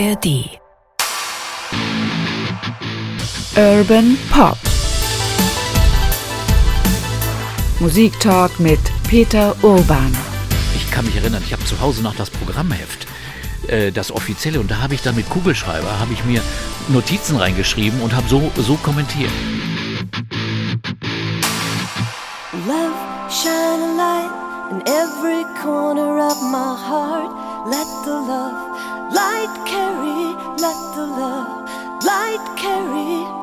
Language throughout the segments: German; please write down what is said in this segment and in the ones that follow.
ARD. Urban Pop. Musiktalk mit Peter Urban. Ich kann mich erinnern, ich habe zu Hause noch das Programmheft, äh, das offizielle, und da habe ich dann mit Kugelschreiber, habe ich mir Notizen reingeschrieben und habe so, so kommentiert. Love, shine a light in every corner of my heart. Let the love light carry, let the love light carry.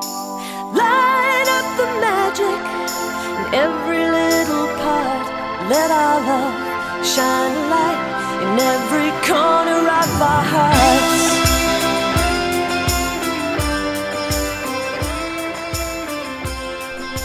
Light up the magic in every little part. Let our love shine a light in every corner of our hearts.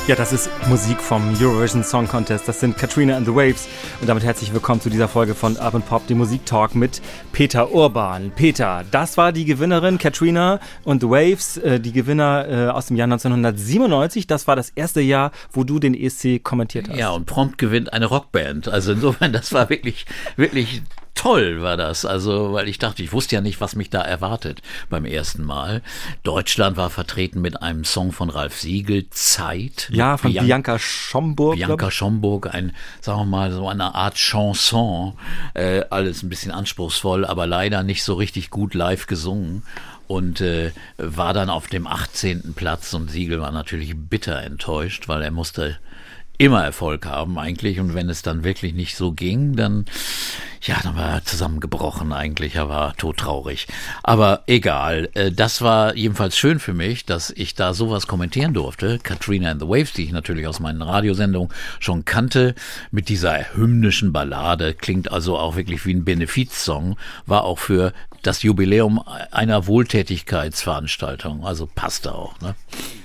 Ja, das ist Musik vom Eurovision Song Contest. Das sind Katrina and the Waves. Und damit herzlich willkommen zu dieser Folge von Urban Pop, dem Musiktalk mit Peter Urban. Peter, das war die Gewinnerin Katrina und the Waves, äh, die Gewinner äh, aus dem Jahr 1997. Das war das erste Jahr, wo du den ESC kommentiert hast. Ja, und prompt gewinnt eine Rockband. Also insofern, das war wirklich, wirklich toll war das. Also, weil ich dachte, ich wusste ja nicht, was mich da erwartet beim ersten Mal. Deutschland war vertreten mit einem Song von Ralf Siegel, Zeit. Ja, von Bian Bianca Schomburg. Bianca Schomburg, ein, sagen wir mal, so eine Art Chanson. Äh, alles ein bisschen anspruchsvoll, aber leider nicht so richtig gut live gesungen und äh, war dann auf dem 18. Platz und Siegel war natürlich bitter enttäuscht, weil er musste immer Erfolg haben eigentlich und wenn es dann wirklich nicht so ging, dann ja, dann war er zusammengebrochen eigentlich, er war todtraurig. Aber egal, äh, das war jedenfalls schön für mich, dass ich da sowas kommentieren durfte. Katrina and the Waves, die ich natürlich aus meinen Radiosendungen schon kannte, mit dieser hymnischen Ballade, klingt also auch wirklich wie ein Benefizsong, war auch für das Jubiläum einer Wohltätigkeitsveranstaltung, also passte auch. Ne?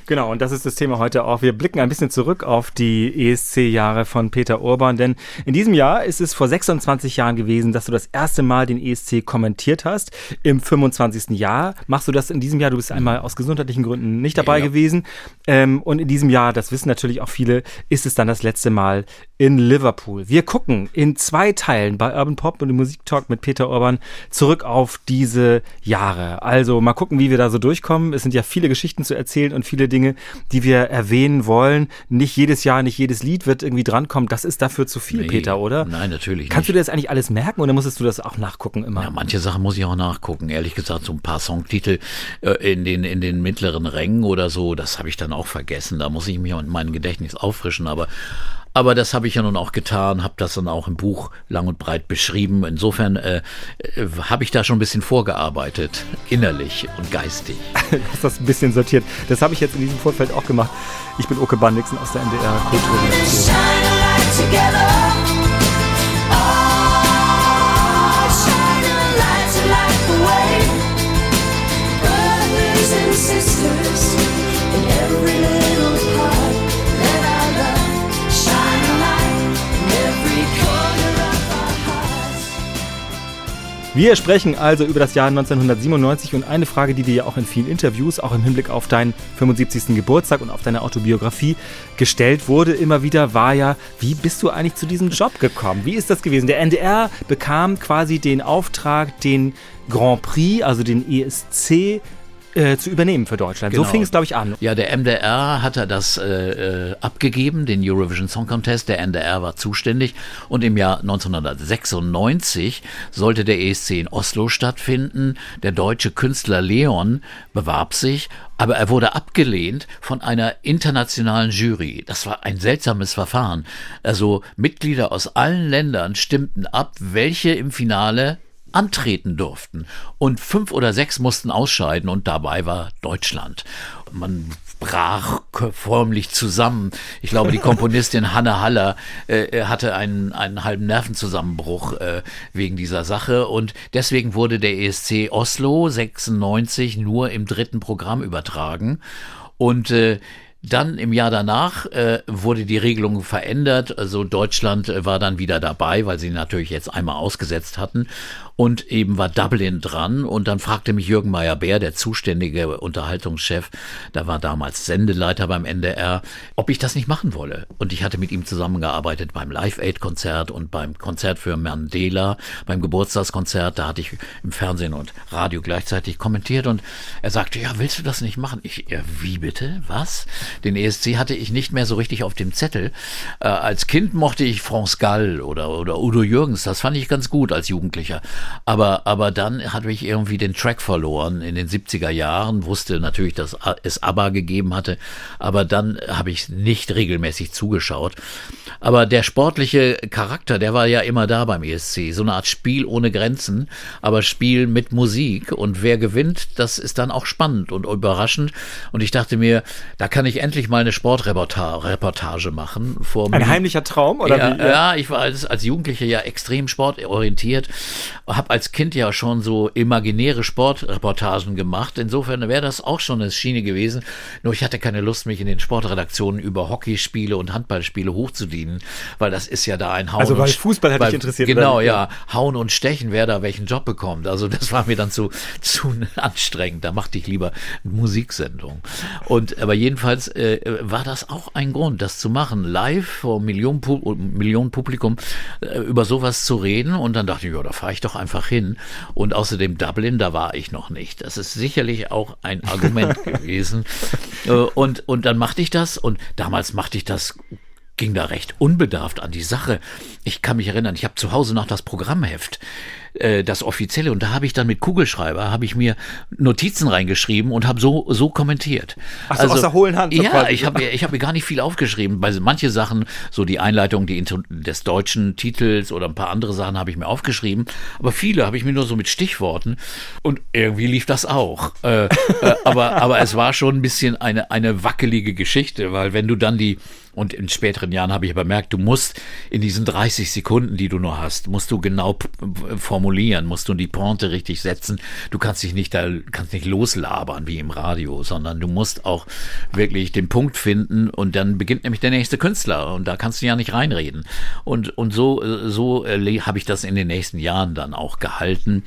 Genau, und das ist das Thema heute auch. Wir blicken ein bisschen zurück auf die ESC-Jahre von Peter Urban, denn in diesem Jahr ist es vor 26 Jahren gewesen, dass du das erste Mal den ESC kommentiert hast. Im 25. Jahr machst du das in diesem Jahr. Du bist einmal aus gesundheitlichen Gründen nicht dabei Ja. gewesen. Ähm, und in diesem Jahr, das wissen natürlich auch viele, ist es dann das letzte Mal in Liverpool. Wir gucken in zwei Teilen bei Urban Pop und im Musiktalk mit Peter Urban zurück auf diese Jahre. Also mal gucken, wie wir da so durchkommen. Es sind ja viele Geschichten zu erzählen und viele Dinge, die wir erwähnen wollen. Nicht jedes Jahr, nicht jedes Lied wird irgendwie drankommen. Das ist dafür zu viel, Nee, Peter, oder? Nein, natürlich Kannst du nicht. dir das eigentlich alles merken oder musstest du das auch nachgucken immer? Ja, manche Sachen muss ich auch nachgucken. Ehrlich gesagt, so ein paar Songtitel äh, in den in den mittleren Rängen oder so, das habe ich dann auch vergessen. Da muss ich mich in meinem Gedächtnis auffrischen. Aber aber das habe ich ja nun auch getan, habe das dann auch im Buch lang und breit beschrieben. Insofern äh, äh, habe ich da schon ein bisschen vorgearbeitet, innerlich und geistig. Du hast das ein bisschen sortiert. Das habe ich jetzt in diesem Vorfeld auch gemacht. Ich bin Oke Bandixen aus der NDR Kulturredaktion. Wir sprechen also über das Jahr 1997 und eine Frage, die dir ja auch in vielen Interviews, auch im Hinblick auf deinen 75. Geburtstag und auf deine Autobiografie gestellt wurde, immer wieder war ja, wie bist du eigentlich zu diesem Job gekommen? Wie ist das gewesen? Der NDR bekam quasi den Auftrag, den Grand Prix, also den ESC, äh, zu übernehmen für Deutschland. So Genau. fing es, glaube ich, an. Ja, der MDR hatte das äh, äh, abgegeben, den Eurovision Song Contest. Der NDR war zuständig und im Jahr 1996 sollte der ESC in Oslo stattfinden. Der deutsche Künstler Leon bewarb sich, aber er wurde abgelehnt von einer internationalen Jury. Das war ein seltsames Verfahren. Also Mitglieder aus allen Ländern stimmten ab, welche im Finale antreten durften. Und fünf oder sechs mussten ausscheiden und dabei war Deutschland. Man brach förmlich zusammen. Ich glaube, die Komponistin Hanne Haller äh, hatte einen, einen halben Nervenzusammenbruch äh, wegen dieser Sache und deswegen wurde der ESC Oslo 96 nur im dritten Programm übertragen und äh, Dann im Jahr danach äh, wurde die Regelung verändert. Also Deutschland äh, war dann wieder dabei, weil sie natürlich jetzt einmal ausgesetzt hatten. Und eben war Dublin dran. Und dann fragte mich Jürgen Meyer-Bär, der zuständige Unterhaltungschef, da war damals Sendeleiter beim NDR, ob ich das nicht machen wolle. Und ich hatte mit ihm zusammengearbeitet beim Live-Aid-Konzert und beim Konzert für Mandela, beim Geburtstagskonzert. Da hatte ich im Fernsehen und Radio gleichzeitig kommentiert. Und er sagte, ja, willst du das nicht machen? Ich, ja, wie bitte? Was? Den ESC hatte ich nicht mehr so richtig auf dem Zettel. Äh, als Kind mochte ich France Gall oder, oder Udo Jürgens. Das fand ich ganz gut als Jugendlicher. Aber, aber dann hatte ich irgendwie den Track verloren in den 70er Jahren. Wusste natürlich, dass es ABBA gegeben hatte. Aber dann habe ich nicht regelmäßig zugeschaut. Aber der sportliche Charakter, der war ja immer da beim ESC. So eine Art Spiel ohne Grenzen, aber Spiel mit Musik. Und wer gewinnt, das ist dann auch spannend und überraschend. Und ich dachte mir, da kann ich endlich mal eine Sportreportage machen. Vor Ein heimlicher Traum? Oder ja, wie? ja, ich war als, als Jugendlicher ja extrem sportorientiert, habe als Kind ja schon so imaginäre Sportreportagen gemacht. Insofern wäre das auch schon eine Schiene gewesen. Nur ich hatte keine Lust, mich in den Sportredaktionen über Hockeyspiele und Handballspiele hochzudienen, weil das ist ja da ein Hauen. Also weil Fußball hätte dich interessiert. Genau, ja. Hauen und Stechen, wer da welchen Job bekommt. Also das war mir dann zu, zu anstrengend. Da machte ich lieber Musiksendung. Und aber jedenfalls äh, war das auch ein Grund, das zu machen, live vor Millionen, Millionen Publikum äh, über sowas zu reden. Und dann dachte ich, ja, da fahre ich doch einfach hin. Und außerdem Dublin, da war ich noch nicht. Das ist sicherlich auch ein Argument gewesen. Äh, und, und dann machte ich das und damals machte ich das ging da recht unbedarft an die Sache. Ich kann mich erinnern, ich habe zu Hause noch das Programmheft äh, das offizielle und da habe ich dann mit Kugelschreiber habe ich mir Notizen reingeschrieben und habe so so kommentiert. Ach so, also aus der hohlen Hand. Ja, quasi. ich habe ich habe mir gar nicht viel aufgeschrieben, weil manche Sachen, so die Einleitung die des deutschen Titels oder ein paar andere Sachen habe ich mir aufgeschrieben, aber viele habe ich mir nur so mit Stichworten und irgendwie lief das auch. Äh, äh, aber aber es war schon ein bisschen eine eine wackelige Geschichte, weil wenn du dann die und in späteren Jahren habe ich bemerkt, du musst in diesen 30 Sekunden, die du nur hast, musst du genau formulieren, musst du die Pointe richtig setzen. Du kannst dich nicht da, kannst nicht loslabern wie im Radio, sondern du musst auch wirklich den Punkt finden und dann beginnt nämlich der nächste Künstler und da kannst du ja nicht reinreden. Und, und so, so äh, habe ich das in den nächsten Jahren dann auch gehalten.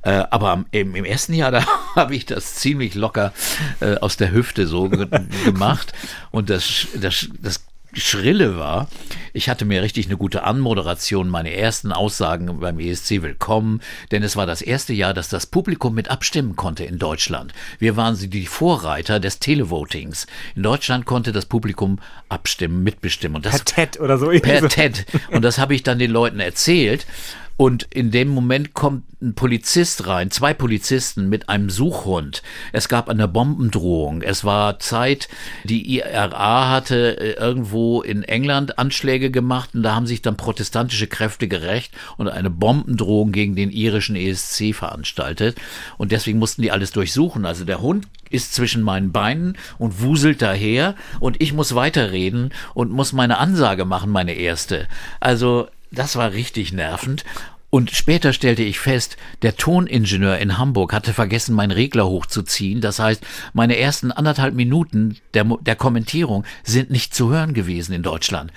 Äh, aber im, im ersten Jahr, da habe ich das ziemlich locker äh, aus der Hüfte so ge gemacht und das, das, das Schrille war. Ich hatte mir richtig eine gute Anmoderation, meine ersten Aussagen beim ESC willkommen, denn es war das erste Jahr, dass das Publikum mit abstimmen konnte in Deutschland. Wir waren die Vorreiter des Televotings. In Deutschland konnte das Publikum abstimmen, mitbestimmen. Und das, per TED oder so. Per TED. Und das habe ich dann den Leuten erzählt. Und in dem Moment kommt ein Polizist rein, zwei Polizisten mit einem Suchhund. Es gab eine Bombendrohung. Es war Zeit, die IRA hatte äh, irgendwo in England Anschläge gemacht und da haben sich dann protestantische Kräfte gerecht und eine Bombendrohung gegen den irischen ESC veranstaltet. Und deswegen mussten die alles durchsuchen. Also der Hund ist zwischen meinen Beinen und wuselt daher und ich muss weiterreden und muss meine Ansage machen, meine erste. Also das war richtig nervend. Und später stellte ich fest, der Toningenieur in Hamburg hatte vergessen, meinen Regler hochzuziehen. Das heißt, meine ersten anderthalb Minuten der, der Kommentierung sind nicht zu hören gewesen in Deutschland.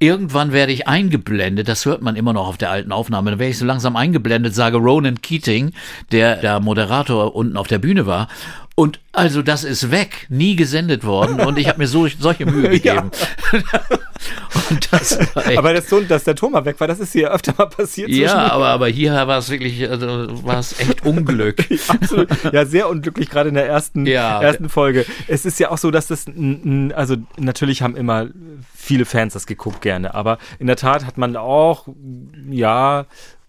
Irgendwann werde ich eingeblendet, das hört man immer noch auf der alten Aufnahme, dann werde ich so langsam eingeblendet, sage Ronan Keating, der der Moderator unten auf der Bühne war, und also das ist weg, nie gesendet worden und ich habe mir so, solche Mühe gegeben. das aber das, dass der Thomas weg war, das ist hier öfter mal passiert. Ja, aber, aber hier war es wirklich, also, war es echt Unglück. Absolut. Ja, sehr unglücklich, gerade in der ersten, ja. ersten Folge. Es ist ja auch so, dass das, also natürlich haben immer viele Fans das geguckt gerne, aber in der Tat hat man auch, ja,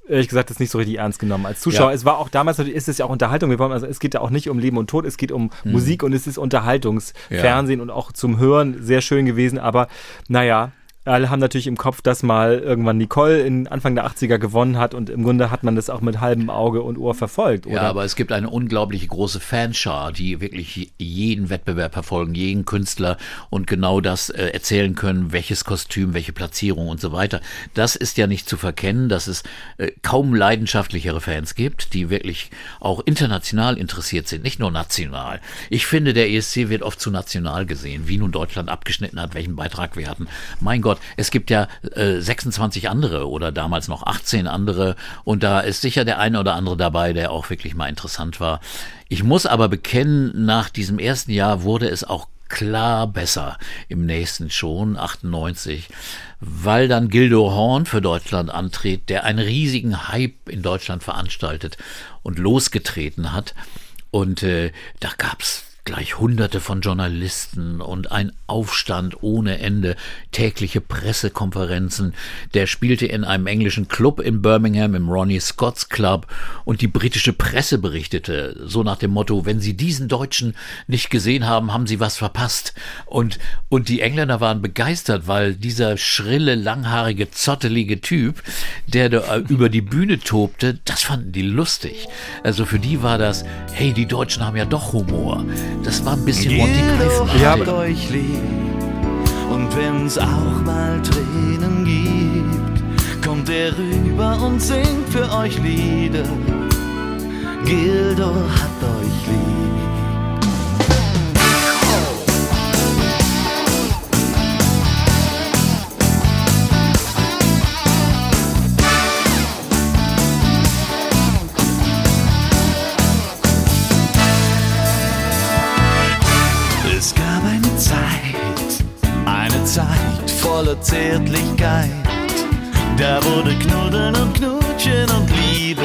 ehrlich gesagt, das nicht so richtig ernst genommen als Zuschauer. Ja. Es war auch damals natürlich, ist es ja auch Unterhaltung. Wir wollen, also es geht ja auch nicht um Leben und Tod, es geht um mhm. Musik und es ist Unterhaltungsfernsehen ja. und auch zum Hören sehr schön gewesen. Aber naja, Alle haben natürlich im Kopf, dass mal irgendwann Nicole in Anfang der 80er gewonnen hat und im Grunde hat man das auch mit halbem Auge und Ohr verfolgt, oder? Ja, aber es gibt eine unglaubliche große Fanschar, die wirklich jeden Wettbewerb verfolgen, jeden Künstler und genau das äh, erzählen können, welches Kostüm, welche Platzierung und so weiter. Das ist ja nicht zu verkennen, dass es äh, kaum leidenschaftlichere Fans gibt, die wirklich auch international interessiert sind, nicht nur national. Ich finde, der ESC wird oft zu national gesehen, wie nun Deutschland abgeschnitten hat, welchen Beitrag wir hatten. Mein Gott, es gibt ja äh, 26 andere oder damals noch 18 andere und da ist sicher der eine oder andere dabei, der auch wirklich mal interessant war. Ich muss aber bekennen, nach diesem ersten Jahr wurde es auch klar besser im nächsten schon, 98, weil dann Gildo Horn für Deutschland antritt, der einen riesigen Hype in Deutschland veranstaltet und losgetreten hat. Und äh, da gab's gleich hunderte von Journalisten und ein Aufstand ohne Ende, tägliche Pressekonferenzen. Der spielte in einem englischen Club in Birmingham, im Ronnie Scott's Club, und die britische Presse berichtete, so nach dem Motto, wenn Sie diesen Deutschen nicht gesehen haben, haben Sie was verpasst. Und, und die Engländer waren begeistert, weil dieser schrille, langhaarige, zottelige Typ, der da über die Bühne tobte, das fanden die lustig. Also für die war das, hey, die Deutschen haben ja doch Humor. Das war ein bisschen Monty Python. Ja, euch lieb. Und wenn's auch mal Tränen gibt, kommt er rüber und singt für euch Lieder. Gildo hat euch lieb. Zärtlichkeit. Da wurde Knuddeln und Knutschen und Liebe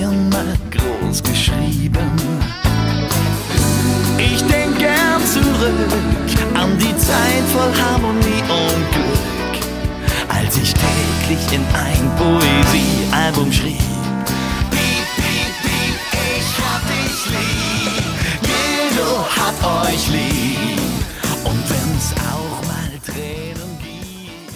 immer groß geschrieben. Ich denk gern zurück an die Zeit voll Harmonie und Glück, als ich täglich in ein Poesiealbum schrieb. Piep, piep, piep, ich hab dich lieb. Gildo hat euch lieb.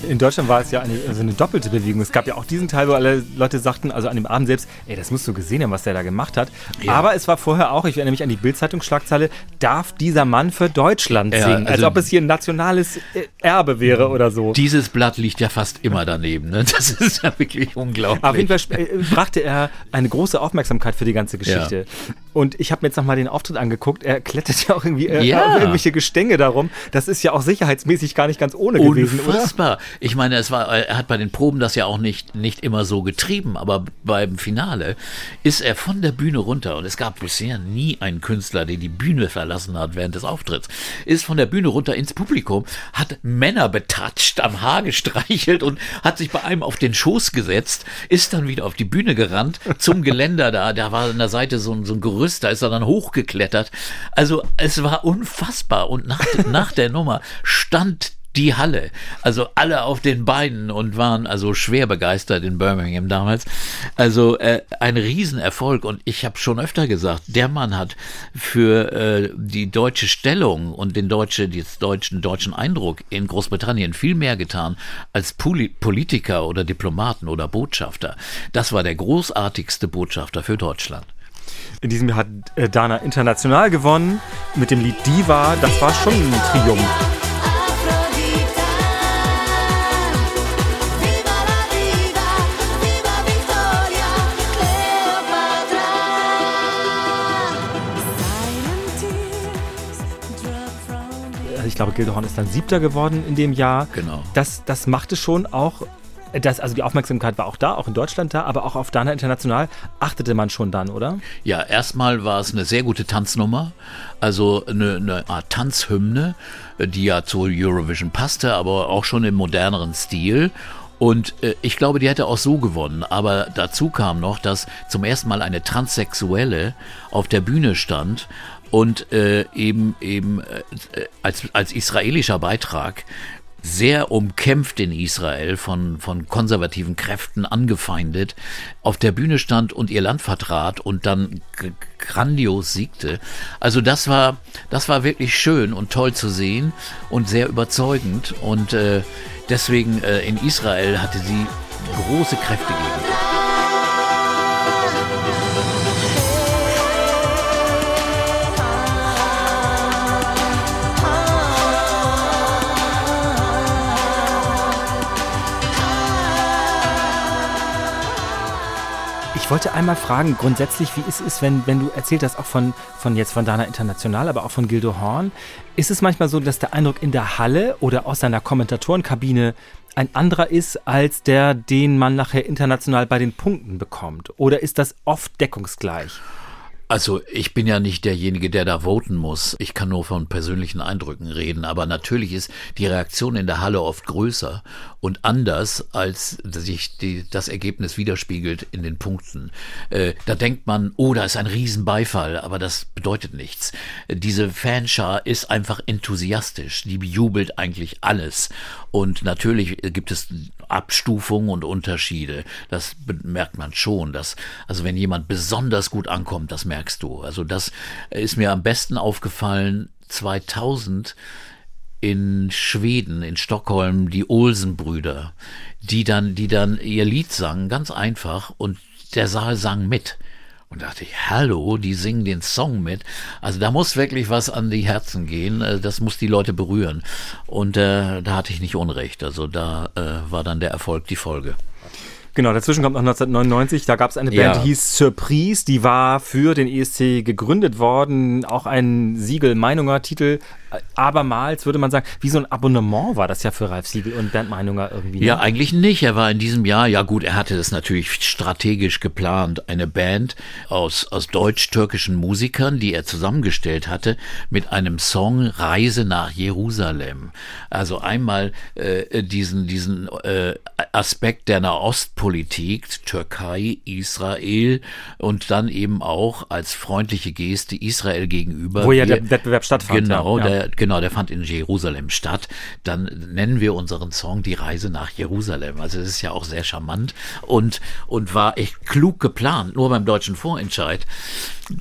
In Deutschland war es ja eine, also eine doppelte Bewegung. Es gab ja auch diesen Teil, wo alle Leute sagten, also an dem Abend selbst, ey, das musst du gesehen haben, was der da gemacht hat. Ja. Aber es war vorher auch, ich erinnere mich an die Bild-Zeitung-Schlagzeile, darf dieser Mann für Deutschland Ja, singen? Als also- ob es hier ein nationales äh, Erbe wäre oder so. Dieses Blatt liegt ja fast immer daneben. Ne? Das ist ja wirklich unglaublich. Auf jeden Fall äh, brachte er eine große Aufmerksamkeit für die ganze Geschichte. Und ich habe mir jetzt nochmal den Auftritt angeguckt. Er klettert ja auch irgendwie äh, Ja. irgendwelche Gestänge darum. Das ist ja auch sicherheitsmäßig gar nicht ganz ohne gewesen, oder? Unfassbar. Ich meine, es war, er hat bei den Proben das ja auch nicht, nicht immer so getrieben, aber beim Finale ist er von der Bühne runter und es gab bisher nie einen Künstler, der die Bühne verlassen hat während des Auftritts, ist von der Bühne runter ins Publikum, hat Männer betatscht, am Haar gestreichelt und hat sich bei einem auf den Schoß gesetzt, ist dann wieder auf die Bühne gerannt zum Geländer da, da war an der Seite so ein, so ein Gerüst, da ist er dann hochgeklettert. Also es war unfassbar und nach, nach der Nummer stand die Halle. Also alle auf den Beinen und waren also schwer begeistert in Birmingham damals. Also äh, ein Riesenerfolg und ich habe schon öfter gesagt, der Mann hat für äh, die deutsche Stellung und den deutsche, deutschen, deutschen Eindruck in Großbritannien viel mehr getan als Poli Politiker oder Diplomaten oder Botschafter. Das war der großartigste Botschafter für Deutschland. In diesem Jahr hat äh, Dana international gewonnen mit dem Lied Diva. Das war schon ein Triumph. Glaube, Gildehorn ist dann Siebter geworden in dem Jahr. Genau. Das, das machte schon auch, das, also die Aufmerksamkeit war auch da, auch in Deutschland da, aber auch auf Dana International achtete man schon dann, oder? Ja, erstmal war es eine sehr gute Tanznummer, also eine, eine Art Tanzhymne, die ja zur Eurovision passte, aber auch schon im moderneren Stil. Und äh, ich glaube, die hätte auch so gewonnen. Aber dazu kam noch, dass zum ersten Mal eine Transsexuelle auf der Bühne stand und äh, eben eben äh, als, als israelischer Beitrag sehr umkämpft in Israel, von, von konservativen Kräften angefeindet, auf der Bühne stand und ihr Land vertrat und dann grandios siegte. Also das war, das war wirklich schön und toll zu sehen und sehr überzeugend. Und äh, deswegen äh, in Israel hatte sie große Kräfte gegen. Ich wollte einmal fragen, grundsätzlich, wie es ist, wenn, wenn du erzählt hast, auch von, von jetzt von Dana International, aber auch von Gildo Horn, ist es manchmal so, dass der Eindruck in der Halle oder aus seiner Kommentatorenkabine ein anderer ist, als der, den man nachher international bei den Punkten bekommt? Oder ist das oft deckungsgleich? Also ich bin ja nicht derjenige, der da voten muss. Ich kann nur von persönlichen Eindrücken reden. Aber natürlich ist die Reaktion in der Halle oft größer und anders, als sich die, das Ergebnis widerspiegelt in den Punkten. Äh, da denkt man, oh, da ist ein Riesenbeifall, aber das bedeutet nichts. Diese Fanschar ist einfach enthusiastisch. Die jubelt eigentlich alles. Und natürlich gibt es Abstufungen und Unterschiede. Das merkt man schon. Dass, also wenn jemand besonders gut ankommt, das merkst du. Also das ist mir am besten aufgefallen 2000 in Schweden, in Stockholm, die Olsen-Brüder, die dann, die dann ihr Lied sangen, ganz einfach, und der Saal sang mit. Und dachte ich, hallo, die singen den Song mit. Also da muss wirklich was an die Herzen gehen. Äh, das muss die Leute berühren. Und äh, da hatte ich nicht Unrecht. Also da äh, war dann der Erfolg die Folge. Genau, dazwischen kommt noch 1999, da gab es eine Band, ja. die hieß Surprise, die war für den ESC gegründet worden, auch ein Siegel-Meinunger-Titel, abermals würde man sagen, wie so ein Abonnement war das ja für Ralf Siegel und Bernd Meinunger irgendwie. Ne? Ja, eigentlich nicht. Er war in diesem Jahr, ja gut, er hatte das natürlich strategisch geplant, eine Band aus, aus deutsch-türkischen Musikern, die er zusammengestellt hatte, mit einem Song Reise nach Jerusalem. Also einmal äh, diesen, diesen äh, Aspekt der Nahostpolitik, Türkei, Israel und dann eben auch als freundliche Geste Israel gegenüber. Wo ja der Wettbewerb stattfand. Genau, ja. der genau, der fand in Jerusalem statt. Dann nennen wir unseren Song Die Reise nach Jerusalem. Also es ist ja auch sehr charmant und, und war echt klug geplant. Nur beim deutschen Vorentscheid,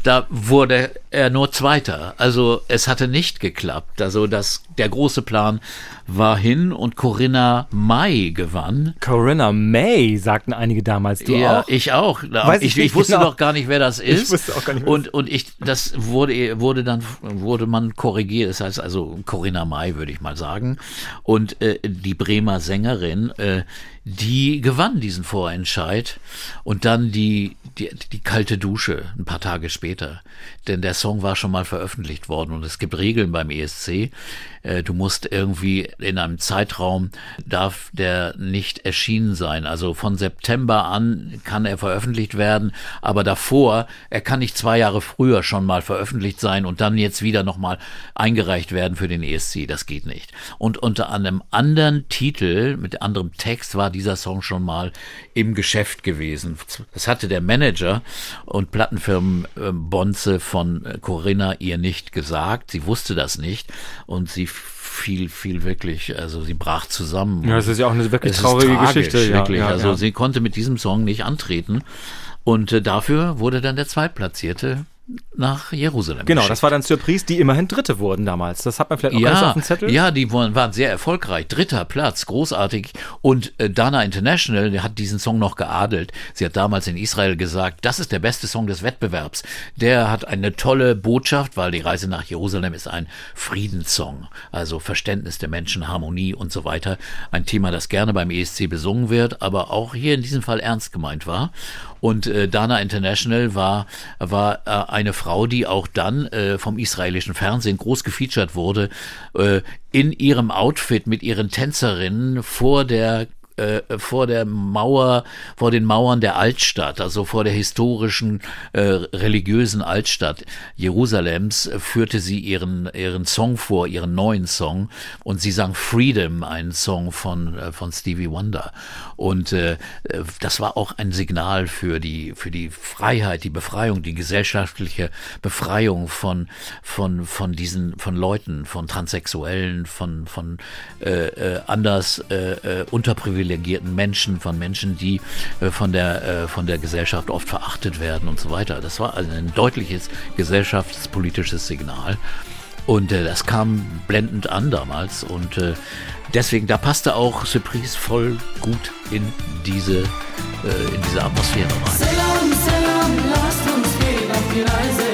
da wurde er nur Zweiter. Also es hatte nicht geklappt. Also das, der große Plan war hin und Corinna May gewann. Corinna May, sagten einige damals. Du ja, auch? ich auch. Weiß ich, ich, ich wusste genau. doch gar nicht, wer das ist. Ich wusste auch gar nicht, wer und, und ich, das wurde, wurde dann, wurde man korrigiert. Das heißt also Corinna May, würde ich mal sagen. Und äh, die Bremer Sängerin, äh, die gewann diesen Vorentscheid und dann die, die, die kalte Dusche ein paar Tage später. Denn der Song war schon mal veröffentlicht worden und es gibt Regeln beim ESC. Äh, du musst irgendwie in einem Zeitraum darf der nicht erschienen sein. Also von September an kann er veröffentlicht werden, aber davor, er kann nicht zwei Jahre früher schon mal veröffentlicht sein und dann jetzt wieder nochmal eingereicht werden für den ESC. Das geht nicht. Und unter einem anderen Titel, mit anderem Text war dieser Song schon mal im Geschäft gewesen. Das hatte der Manager und Plattenfirmen äh, Bonze von äh, Corinna ihr nicht gesagt. Sie wusste das nicht und sie fiel, fiel wirklich, also sie brach zusammen. Ja, das ist ja auch eine wirklich Es traurige tragisch, Geschichte. Wirklich. Ja, ja, also ja. sie konnte mit diesem Song nicht antreten. Und äh, dafür wurde dann der Zweitplatzierte nach Jerusalem. Genau, geschickt. das war dann Surprise, die immerhin Dritte wurden damals. Das hat man vielleicht auch so Ja, auf dem Zettel. ja, die waren, waren sehr erfolgreich. Dritter Platz, großartig. Und äh, Dana International hat diesen Song noch geadelt. Sie hat damals in Israel gesagt, das ist der beste Song des Wettbewerbs. Der hat eine tolle Botschaft, weil die Reise nach Jerusalem ist ein Friedenssong. Also Verständnis der Menschen, Harmonie und so weiter. Ein Thema, das gerne beim ESC besungen wird, aber auch hier in diesem Fall ernst gemeint war. Und äh, Dana International war, war äh, eine Frau, die auch dann äh, vom israelischen Fernsehen groß gefeatured wurde, äh, in ihrem Outfit mit ihren Tänzerinnen vor der äh, vor der Mauer, vor den Mauern der Altstadt, also vor der historischen äh, religiösen Altstadt Jerusalems, äh, führte sie ihren ihren Song vor, ihren neuen Song, und sie sang Freedom, einen Song von äh, von Stevie Wonder. Und äh, das war auch ein Signal für die für die Freiheit, die Befreiung, die gesellschaftliche Befreiung von von von diesen von Leuten, von Transsexuellen, von von äh, äh, anders äh, äh, unterprivilegierten Menschen, von Menschen, die äh, von der äh, von der Gesellschaft oft verachtet werden und so weiter. Das war also ein deutliches gesellschaftspolitisches Signal. Und äh, das kam blendend an damals. Und deswegen, da passte auch Surprise voll gut in diese, in diese Atmosphäre rein. Selam, Selam, lasst uns gehen auf die Reise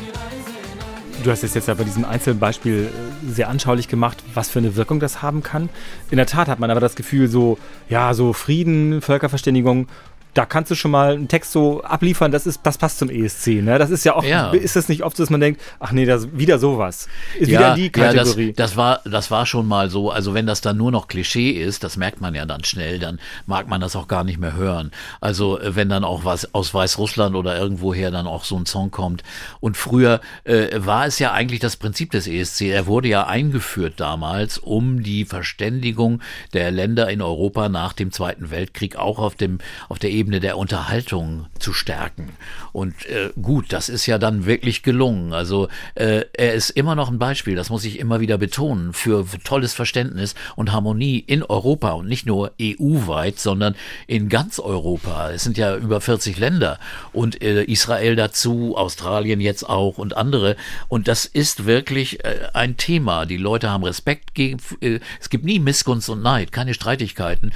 die Reise nach Du hast es jetzt bei diesem Einzelbeispiel äh, sehr anschaulich gemacht, was für eine Wirkung das haben kann. In der Tat hat man aber das Gefühl, so, ja, so Frieden, Völkerverständigung, da kannst du schon mal einen Text so abliefern, das, ist, das passt zum ESC. Ne? Das ist ja auch, Ja. ist das nicht oft so, dass man denkt, ach nee, das wieder sowas. Ist wieder die Kategorie. das, das, war, das war schon mal so. Also wenn das dann nur noch Klischee ist, das merkt man ja dann schnell, dann mag man das auch gar nicht mehr hören. Also äh, wenn dann auch was aus Weißrussland oder irgendwoher dann auch so ein Song kommt. Und früher äh, war es ja eigentlich das Prinzip des ESC. Er wurde ja eingeführt damals, um die Verständigung der Länder in Europa nach dem Zweiten Weltkrieg auch auf dem auf der Ebene der Unterhaltung zu stärken. Und äh, gut, das ist ja dann wirklich gelungen. Also äh, er ist immer noch ein Beispiel, das muss ich immer wieder betonen, für, für tolles Verständnis und Harmonie in Europa und nicht nur EU-weit, sondern in ganz Europa. Es sind ja über 40 Länder und äh, Israel dazu, Australien jetzt auch und andere. Und das ist wirklich äh, ein Thema. Die Leute haben Respekt gegen, äh, es gibt nie Missgunst und Neid, keine Streitigkeiten.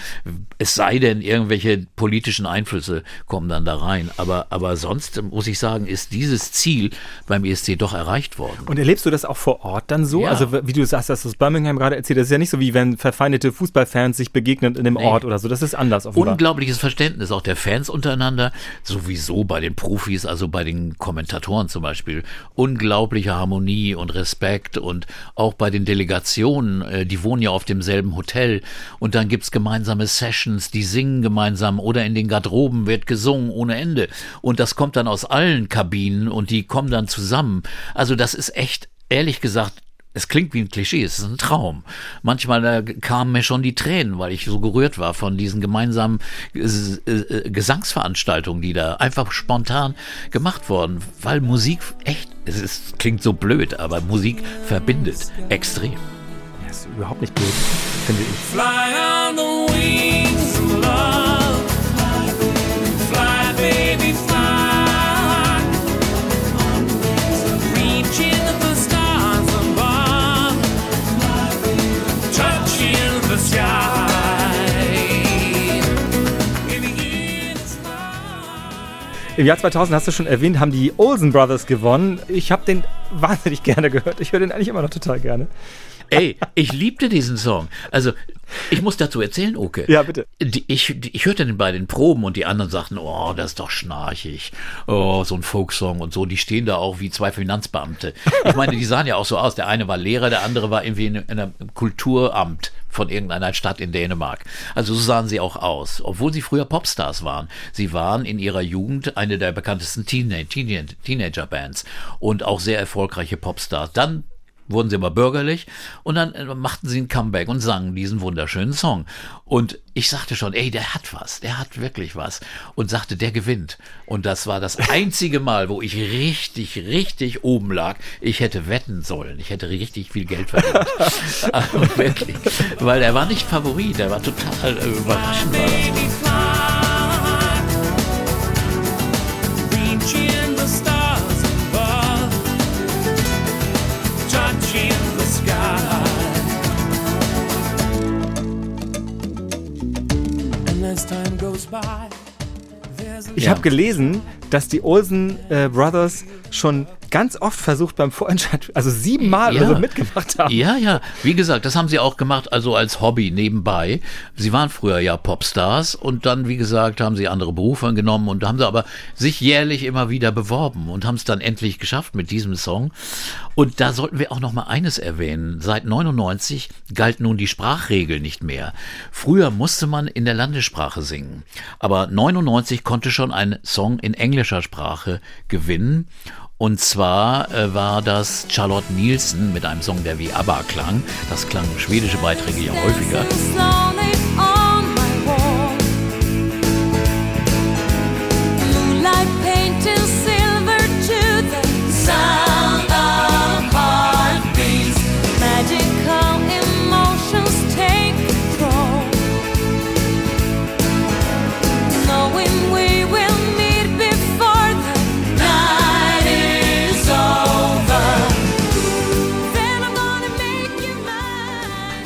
Es sei denn, irgendwelche politischen Einflüsse kommen dann da rein. Aber, aber sonst muss ich sagen, ist dieses Ziel beim ESC doch erreicht worden. Und erlebst du das auch vor Ort dann so? Ja. Also wie du sagst, dass das Birmingham gerade erzählt, das ist ja nicht so wie wenn verfeindete Fußballfans sich begegnen in einem Ort oder so. Das ist anders offenbar. Unglaubliches Verständnis auch der Fans untereinander, sowieso bei den Profis, also bei den Kommentatoren zum Beispiel. Unglaubliche Harmonie und Respekt und auch bei den Delegationen, äh, die wohnen ja auf demselben Hotel und dann gibt's gemeinsame Sessions, die singen gemeinsam oder in den Garderoben wird gesungen ohne Ende. Und das kommt dann aus allen Kabinen und die kommen dann zusammen. Also das ist echt, ehrlich gesagt, es klingt wie ein Klischee, es ist ein Traum. Manchmal äh, kamen mir schon die Tränen, weil ich so gerührt war von diesen gemeinsamen äh, äh, Gesangsveranstaltungen, die da einfach spontan gemacht wurden, weil Musik echt, es ist, klingt so blöd, aber Musik verbindet extrem. Das ist überhaupt nicht blöd, finde ich. Fly Im Jahr 2000 hast du schon erwähnt, haben die Olsen Brothers gewonnen. Ich habe den wahnsinnig gerne gehört. Ich höre den eigentlich immer noch total gerne. Ey, ich liebte diesen Song. Also, ich muss dazu erzählen, Oke. Ja, bitte. Die, ich, die, ich hörte den bei den Proben und die anderen sagten, oh, das ist doch schnarchig. Oh, so ein Folksong und so. Die stehen da auch wie zwei Finanzbeamte. Ich meine, die sahen ja auch so aus. Der eine war Lehrer, der andere war irgendwie in, in einem Kulturamt von irgendeiner Stadt in Dänemark. Also so sahen sie auch aus, obwohl sie früher Popstars waren. Sie waren in ihrer Jugend eine der bekanntesten Teenage, Teenage, Teenager-Bands und auch sehr erfolgreiche Popstars. Dann wurden sie aber bürgerlich und dann äh, machten sie ein Comeback und sangen diesen wunderschönen Song. Und ich sagte schon, ey, der hat was, der hat wirklich was. Und sagte, der gewinnt. Und das war das einzige Mal, wo ich richtig, richtig oben lag. Ich hätte wetten sollen. Ich hätte richtig viel Geld verdient. Wirklich. Weil er war nicht Favorit, er war total äh, überraschend. War das. Ich ja. habe gelesen, dass die Olsen äh, Brothers schon ganz oft versucht beim Vorentscheid, also siebenmal Ja. oder so mitgemacht haben. Ja, ja, wie gesagt, das haben sie auch gemacht, also als Hobby nebenbei. Sie waren früher ja Popstars und dann, wie gesagt, haben sie andere Berufe genommen und haben sie aber sich jährlich immer wieder beworben und haben es dann endlich geschafft mit diesem Song. Und da sollten wir auch noch mal eines erwähnen. Seit 99 galt nun die Sprachregel nicht mehr. Früher musste man in der Landessprache singen, aber 99 konnte schon ein Song in englischer Sprache gewinnen. Und zwar äh, war das Charlotte Nielsen mit einem Song, der wie ABBA klang. Das klang schwedische Beiträge ja häufiger.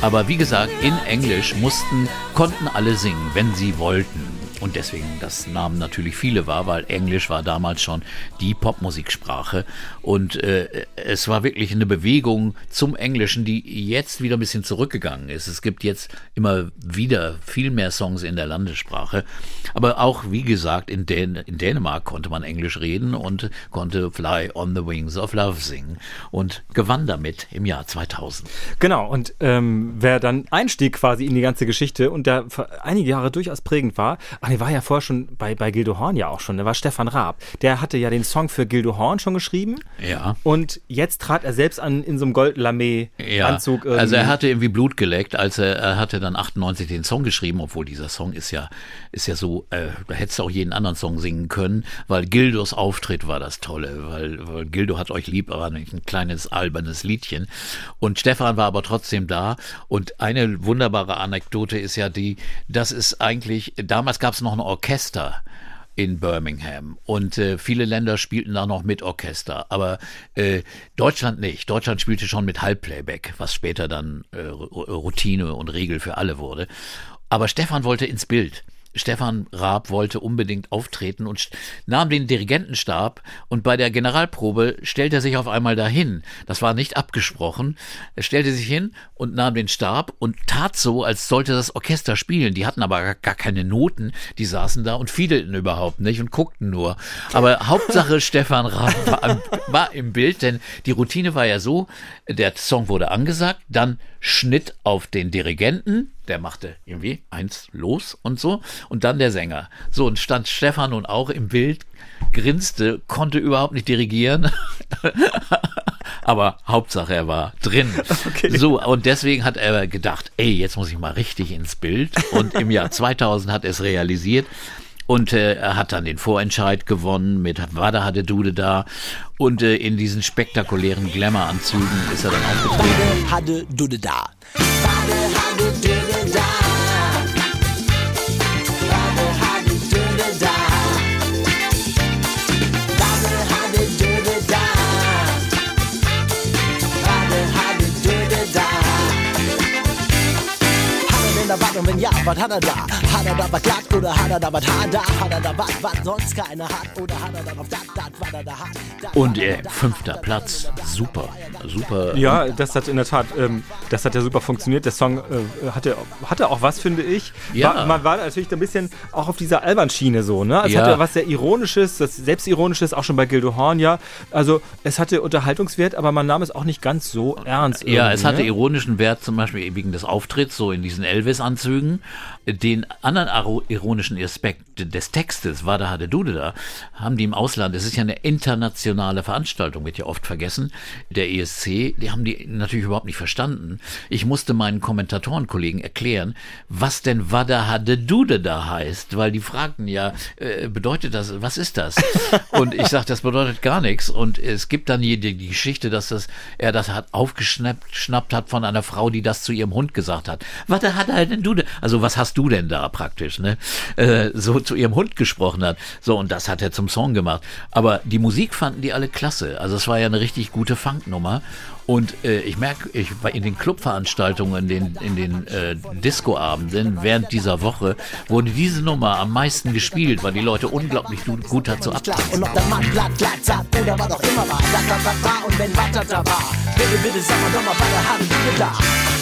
Aber wie gesagt, in Englisch mussten, konnten alle singen, wenn sie wollten. Und deswegen, das nahmen natürlich viele wahr, weil Englisch war damals schon die Popmusiksprache. Und äh, es war wirklich eine Bewegung zum Englischen, die jetzt wieder ein bisschen zurückgegangen ist. Es gibt jetzt immer wieder viel mehr Songs in der Landessprache. Aber auch, wie gesagt, in, Dän in Dänemark konnte man Englisch reden und konnte Fly on the Wings of Love singen. Und gewann damit im Jahr 2000. Genau, und ähm, wer dann einstieg quasi in die ganze Geschichte und der einige Jahre durchaus prägend war, ach, der war ja vorher schon bei, bei Gildo Horn ja auch schon, der war Stefan Raab. Der hatte ja den Song für Gildo Horn schon geschrieben. Ja. Und jetzt trat er selbst an in so einem Ja, Gold-Lamé-Anzug. also er hatte irgendwie Blut geleckt, als er, er hatte dann 98 den Song geschrieben, obwohl dieser Song ist ja, ist ja so, äh, da hättest du auch jeden anderen Song singen können, weil Gildos Auftritt war das Tolle, weil, weil Gildo hat euch lieb, aber nicht ein kleines albernes Liedchen. Und Stefan war aber trotzdem da. Und eine wunderbare Anekdote ist ja die, dass es eigentlich, damals gab es noch ein Orchester in Birmingham. Und äh, viele Länder spielten da noch mit Orchester, aber äh, Deutschland nicht. Deutschland spielte schon mit Halbplayback, was später dann äh, Routine und Regel für alle wurde. Aber Stefan wollte ins Bild. Stefan Raab wollte unbedingt auftreten und nahm den Dirigentenstab und bei der Generalprobe stellte er sich auf einmal dahin. Das war nicht abgesprochen. Er stellte sich hin und nahm den Stab und tat so, als sollte das Orchester spielen. Die hatten aber gar- keine Noten. Die saßen da und fiedelten überhaupt nicht und guckten nur. Aber Hauptsache Stefan Raab war, war im Bild, denn die Routine war ja so, der Song wurde angesagt, dann Schnitt auf den Dirigenten, der machte irgendwie eins los und so, und dann der Sänger. So, und stand Stefan nun auch im Bild, grinste, konnte überhaupt nicht dirigieren. Aber Hauptsache, er war drin. So, und deswegen hat er gedacht, ey, jetzt muss ich mal richtig ins Bild. Und im Jahr 2000 hat er es realisiert. Und äh, er hat dann den Vorentscheid gewonnen mit Wada hatte Dude da. Und äh, in diesen spektakulären Glamour-Anzügen ist er dann aufgetreten. Hadde Dudde da. Wade hadde Er da was und wenn ja, was hat er da? Hat er da was glatt oder hat er da was hart da? Hat er da was, was sonst keiner hat? Oder hat er da noch das, das, was er da hat? Und äh, fünfter Platz. Super, super. Ja, das hat in der Tat, ähm, das hat ja super funktioniert. Der Song äh, hatte, hatte auch was, finde ich. Ja. War, man war natürlich ein bisschen auch auf dieser Alban-Schiene so, ne? Es Ja. hatte was sehr Ironisches, das Selbstironisches, auch schon bei Gildo Horn, ja. Also es hatte Unterhaltungswert, aber man nahm es auch nicht ganz so ernst. Ja, es hatte ne? ironischen Wert, zum Beispiel wegen des Auftritts, so in diesen Elvis-Anzügen. Den anderen ironischen Aspekt des Textes, Wada Dude da, haben die im Ausland, es ist ja eine internationale Veranstaltung, wird ja oft vergessen, der ESC, die haben die natürlich überhaupt nicht verstanden. Ich musste meinen Kommentatorenkollegen erklären, was denn Wada Dude da heißt, weil die fragten ja, äh, bedeutet das, was ist das? Und ich sagte, das bedeutet gar nichts. Und es gibt dann die, die Geschichte, dass das, er das hat aufgeschnappt schnappt hat von einer Frau, die das zu ihrem Hund gesagt hat. Was hat er denn du? Also was hast machst du denn da praktisch, ne? Äh, so zu ihrem Hund gesprochen hat. So, und das hat er zum Song gemacht. Aber die Musik fanden die alle klasse. Also es war ja eine richtig gute Funknummer. Und äh, ich merke, ich war in den Clubveranstaltungen, in den, in den äh, Discoabenden während dieser Woche wurde diese Nummer am meisten gespielt, weil die Leute unglaublich gut, gut dazu abtanzen. und ob der Mann glatt, glatt sagt oder was auch immer war. Das, das war und wenn was da war. Bitte, bitte sag mal doch mal, was er haben wir da.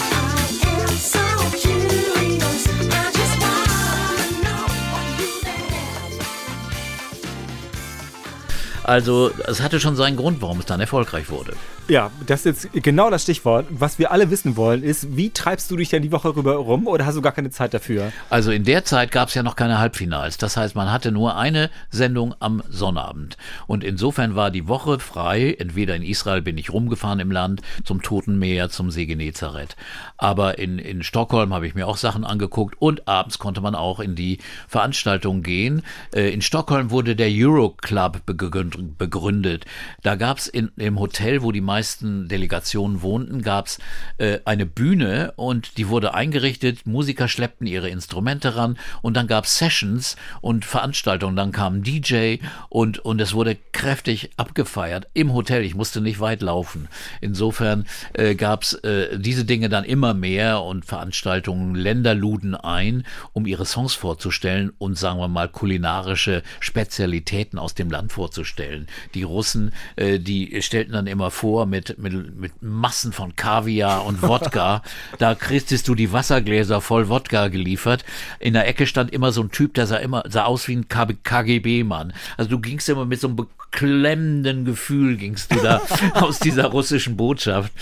Also es hatte schon seinen Grund, warum es dann erfolgreich wurde. Ja, das ist jetzt genau das Stichwort. Was wir alle wissen wollen, ist, wie treibst du dich denn die Woche rüber rum oder hast du gar keine Zeit dafür? Also in der Zeit gab es ja noch keine Halbfinals. Das heißt, man hatte nur eine Sendung am Sonnabend. Und insofern war die Woche frei. Entweder in Israel bin ich rumgefahren im Land, zum Toten Meer, zum See Genezareth. Aber in, in Stockholm habe ich mir auch Sachen angeguckt und abends konnte man auch in die Veranstaltung gehen. Äh, In Stockholm wurde der Euroclub begründ- begründet. Da gab es im Hotel, wo die meisten Delegationen wohnten, gab es äh, eine Bühne und die wurde eingerichtet. Musiker schleppten ihre Instrumente ran und dann gab es Sessions und Veranstaltungen. Dann kam ein DJ und, und es wurde kräftig abgefeiert im Hotel. Ich musste nicht weit laufen. Insofern äh, gab es äh, diese Dinge dann immer mehr und Veranstaltungen, Länder luden ein, um ihre Songs vorzustellen und sagen wir mal kulinarische Spezialitäten aus dem Land vorzustellen. Die Russen, äh, die stellten dann immer vor mit, mit, mit Massen von Kaviar und Wodka. da kriegtest du die Wassergläser voll Wodka geliefert. In der Ecke stand immer so ein Typ, der sah immer sah aus wie ein KGB-Mann. Also du gingst immer mit so einem beklemmenden Gefühl gingst du da aus dieser russischen Botschaft.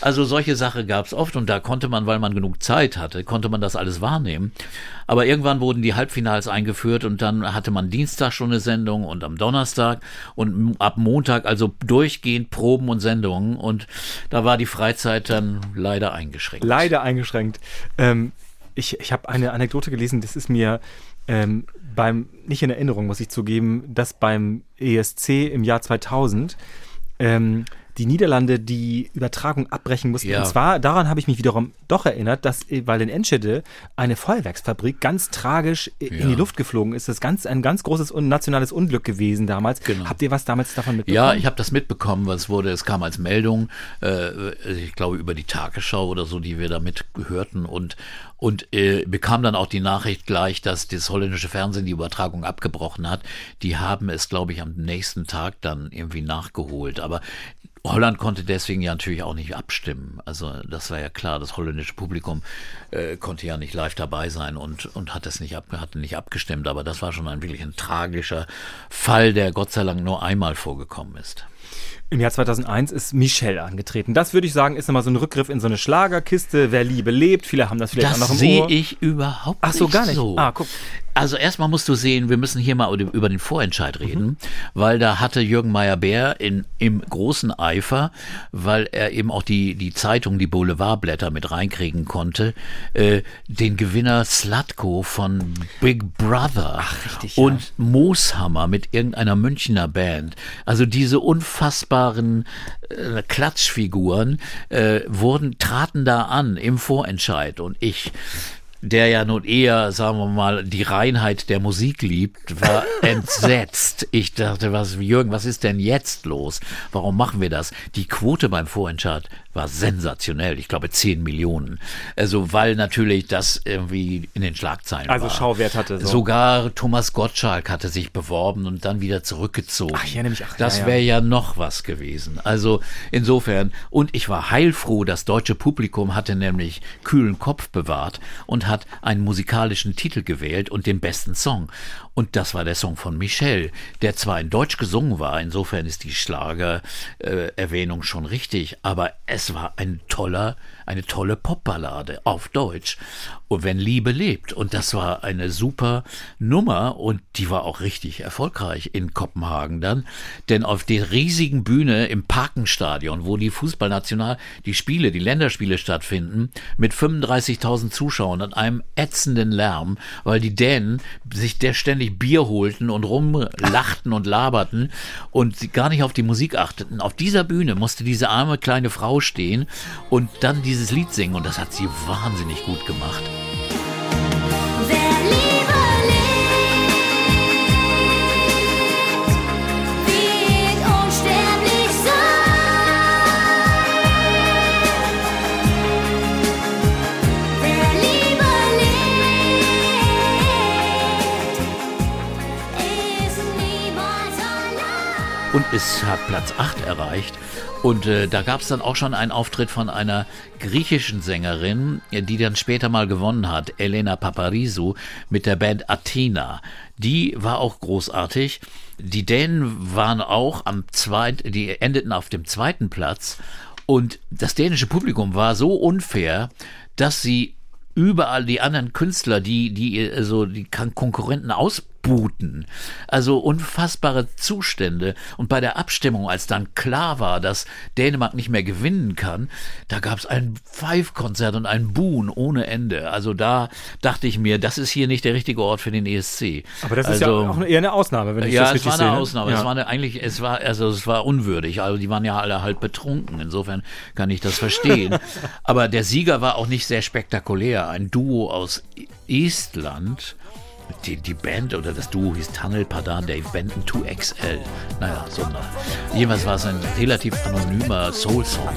Also solche Sachen gab es oft und da konnte man, weil man genug Zeit hatte, konnte man das alles wahrnehmen. Aber irgendwann wurden die Halbfinals eingeführt und dann hatte man Dienstag schon eine Sendung und am Donnerstag und ab Montag also durchgehend Proben und Sendungen und da war die Freizeit dann leider eingeschränkt. Leider eingeschränkt. Ähm, ich ich habe eine Anekdote gelesen, das ist mir ähm, beim, nicht in Erinnerung, muss ich zugeben, dass beim ESC im Jahr 2000 ähm, die Niederlande die Übertragung abbrechen mussten. Ja. Und zwar, daran habe ich mich wiederum doch erinnert, dass, äh, weil in Enschede eine Feuerwerksfabrik ganz tragisch äh, in Ja. die Luft geflogen ist. Das ist ganz, ein ganz großes nationales Unglück gewesen damals. Genau. Habt ihr was damals davon mitbekommen? Ja, ich habe das mitbekommen, was wurde, es kam als Meldung, äh, ich glaube über die Tagesschau oder so, die wir da mitgehörten und und äh, bekam dann auch die Nachricht gleich, dass das holländische Fernsehen die Übertragung abgebrochen hat. Die haben es, glaube ich, am nächsten Tag dann irgendwie nachgeholt. Aber Holland konnte deswegen ja natürlich auch nicht abstimmen. Also das war ja klar, das holländische Publikum äh, konnte ja nicht live dabei sein und, und hat es nicht, ab, hatte nicht abgestimmt. Aber das war schon ein wirklich ein tragischer Fall, der Gott sei Dank nur einmal vorgekommen ist. Im Jahr 2001 ist Michelle angetreten. Das würde ich sagen, ist nochmal so ein Rückgriff in so eine Schlagerkiste. Wer Liebe lebt, viele haben das vielleicht Das auch noch im sehe ich überhaupt Ach so, nicht gar nicht. so. Ah, guck. Also erstmal musst du sehen, wir müssen hier mal über den Vorentscheid Mhm. reden, weil da hatte Jürgen Meyer-Bär im großen Eifer, weil er eben auch die, die Zeitung, die Boulevardblätter mit reinkriegen konnte, äh, den Gewinner Slatko von Big Brother Ach, richtig, ja. und Mooshammer mit irgendeiner Münchner Band. Also diese unfassbaren äh, Klatschfiguren äh, wurden, traten da an im Vorentscheid und ich der ja nun eher, sagen wir mal, die Reinheit der Musik liebt, war entsetzt. Ich dachte, was, Jürgen, was ist denn jetzt los? Warum machen wir das? Die Quote beim Vorentscheid war sensationell. Ich glaube 10 Millionen. Also, weil natürlich das irgendwie in den Schlagzeilen Also war. Schauwert hatte, so. Sogar Thomas Gottschalk hatte sich beworben und dann wieder zurückgezogen. Ach, ich erinnere mich, ach, das ja, ja. wäre ja noch was gewesen. Also insofern, und ich war heilfroh, das deutsche Publikum hatte nämlich kühlen Kopf bewahrt und hat einen musikalischen Titel gewählt und den besten Song. Und das war der Song von Michel, der zwar in Deutsch gesungen war, insofern ist die Schlager-Erwähnung schon richtig, aber es war ein toller, eine tolle Popballade auf Deutsch. Und wenn Liebe lebt. Und das war eine super Nummer und die war auch richtig erfolgreich in Kopenhagen dann. Denn auf der riesigen Bühne im Parkenstadion, wo die Fußballnational, die Spiele, die Länderspiele stattfinden, mit 35.000 Zuschauern und einem ätzenden Lärm, weil die Dänen sich der ständig Bier holten und rumlachten und laberten und sie gar nicht auf die Musik achteten. Auf dieser Bühne musste diese arme kleine Frau stehen und dann dieses Lied singen und das hat sie wahnsinnig gut gemacht. und es hat Platz 8 erreicht. Und äh, da gab es dann auch schon einen Auftritt von einer griechischen Sängerin, die dann später mal gewonnen hat, Elena Paparizou, mit der Band Athena. Die war auch großartig. Die Dänen waren auch am zweiten, die endeten auf dem zweiten Platz. Und das dänische Publikum war so unfair, dass sie überall die anderen Künstler, die, die, also die Konkurrenten ausbuten. Also unfassbare Zustände. Und bei der Abstimmung, als dann klar war, dass Dänemark nicht mehr gewinnen kann, da gab es ein Pfeifkonzert und ein Buhn ohne Ende. Also da dachte ich mir, das ist hier nicht der richtige Ort für den ESC. Aber das ist also, ja auch eher eine Ausnahme, wenn ich ja, das es richtig war eine sehe. ne? Ausnahme. Ja. Es war eine, eigentlich, es war, also es war unwürdig. Also die waren ja alle halb betrunken. Insofern kann ich das verstehen. Aber der Sieger war auch nicht sehr spektakulär. Ein Duo aus Estland. Die, die Band oder das Duo hieß Tunnel Padan Dave Benton 2XL. Naja, so. Jedenfalls war es ein relativ anonymer Soul-Song.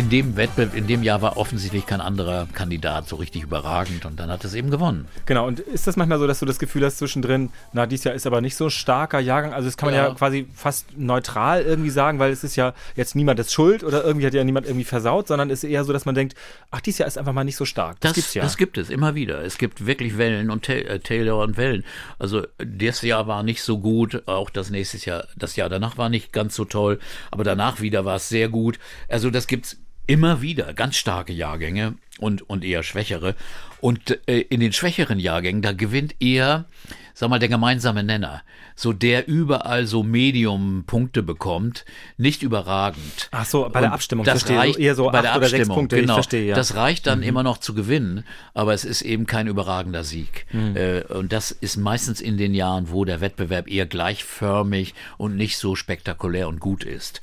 In dem Wettbewerb, in dem Jahr war offensichtlich kein anderer Kandidat so richtig überragend und dann hat es eben gewonnen. Genau, und ist das manchmal so, dass du das Gefühl hast zwischendrin, na, dieses Jahr ist aber nicht so ein starker Jahrgang, also das kann man ja. Ja. quasi fast neutral irgendwie sagen, weil es ist ja jetzt niemandes Schuld oder irgendwie hat ja niemand irgendwie versaut, sondern es ist eher so, dass man denkt, ach, dieses Jahr ist einfach mal nicht so stark. Das, Das, gibt's ja. das gibt es immer wieder. Es gibt wirklich Wellen und äh, Täler und Wellen. Also das Jahr war nicht so gut, auch das nächste Jahr, das Jahr danach war nicht ganz so toll, aber danach wieder war es sehr gut. Also das gibt's immer wieder, ganz starke Jahrgänge und, und eher schwächere. Und äh, in den schwächeren Jahrgängen, da gewinnt eher, sag mal, der gemeinsame Nenner. So der überall so Medium-Punkte bekommt, nicht überragend. Ach so, bei der Abstimmung, das verstehe. reicht, Eher so bei der Abstimmung, Punkte, genau. verstehe, ja. Das reicht dann immer noch zu gewinnen, aber es ist eben kein überragender Sieg. Äh, und das ist meistens in den Jahren, wo der Wettbewerb eher gleichförmig und nicht so spektakulär und gut ist.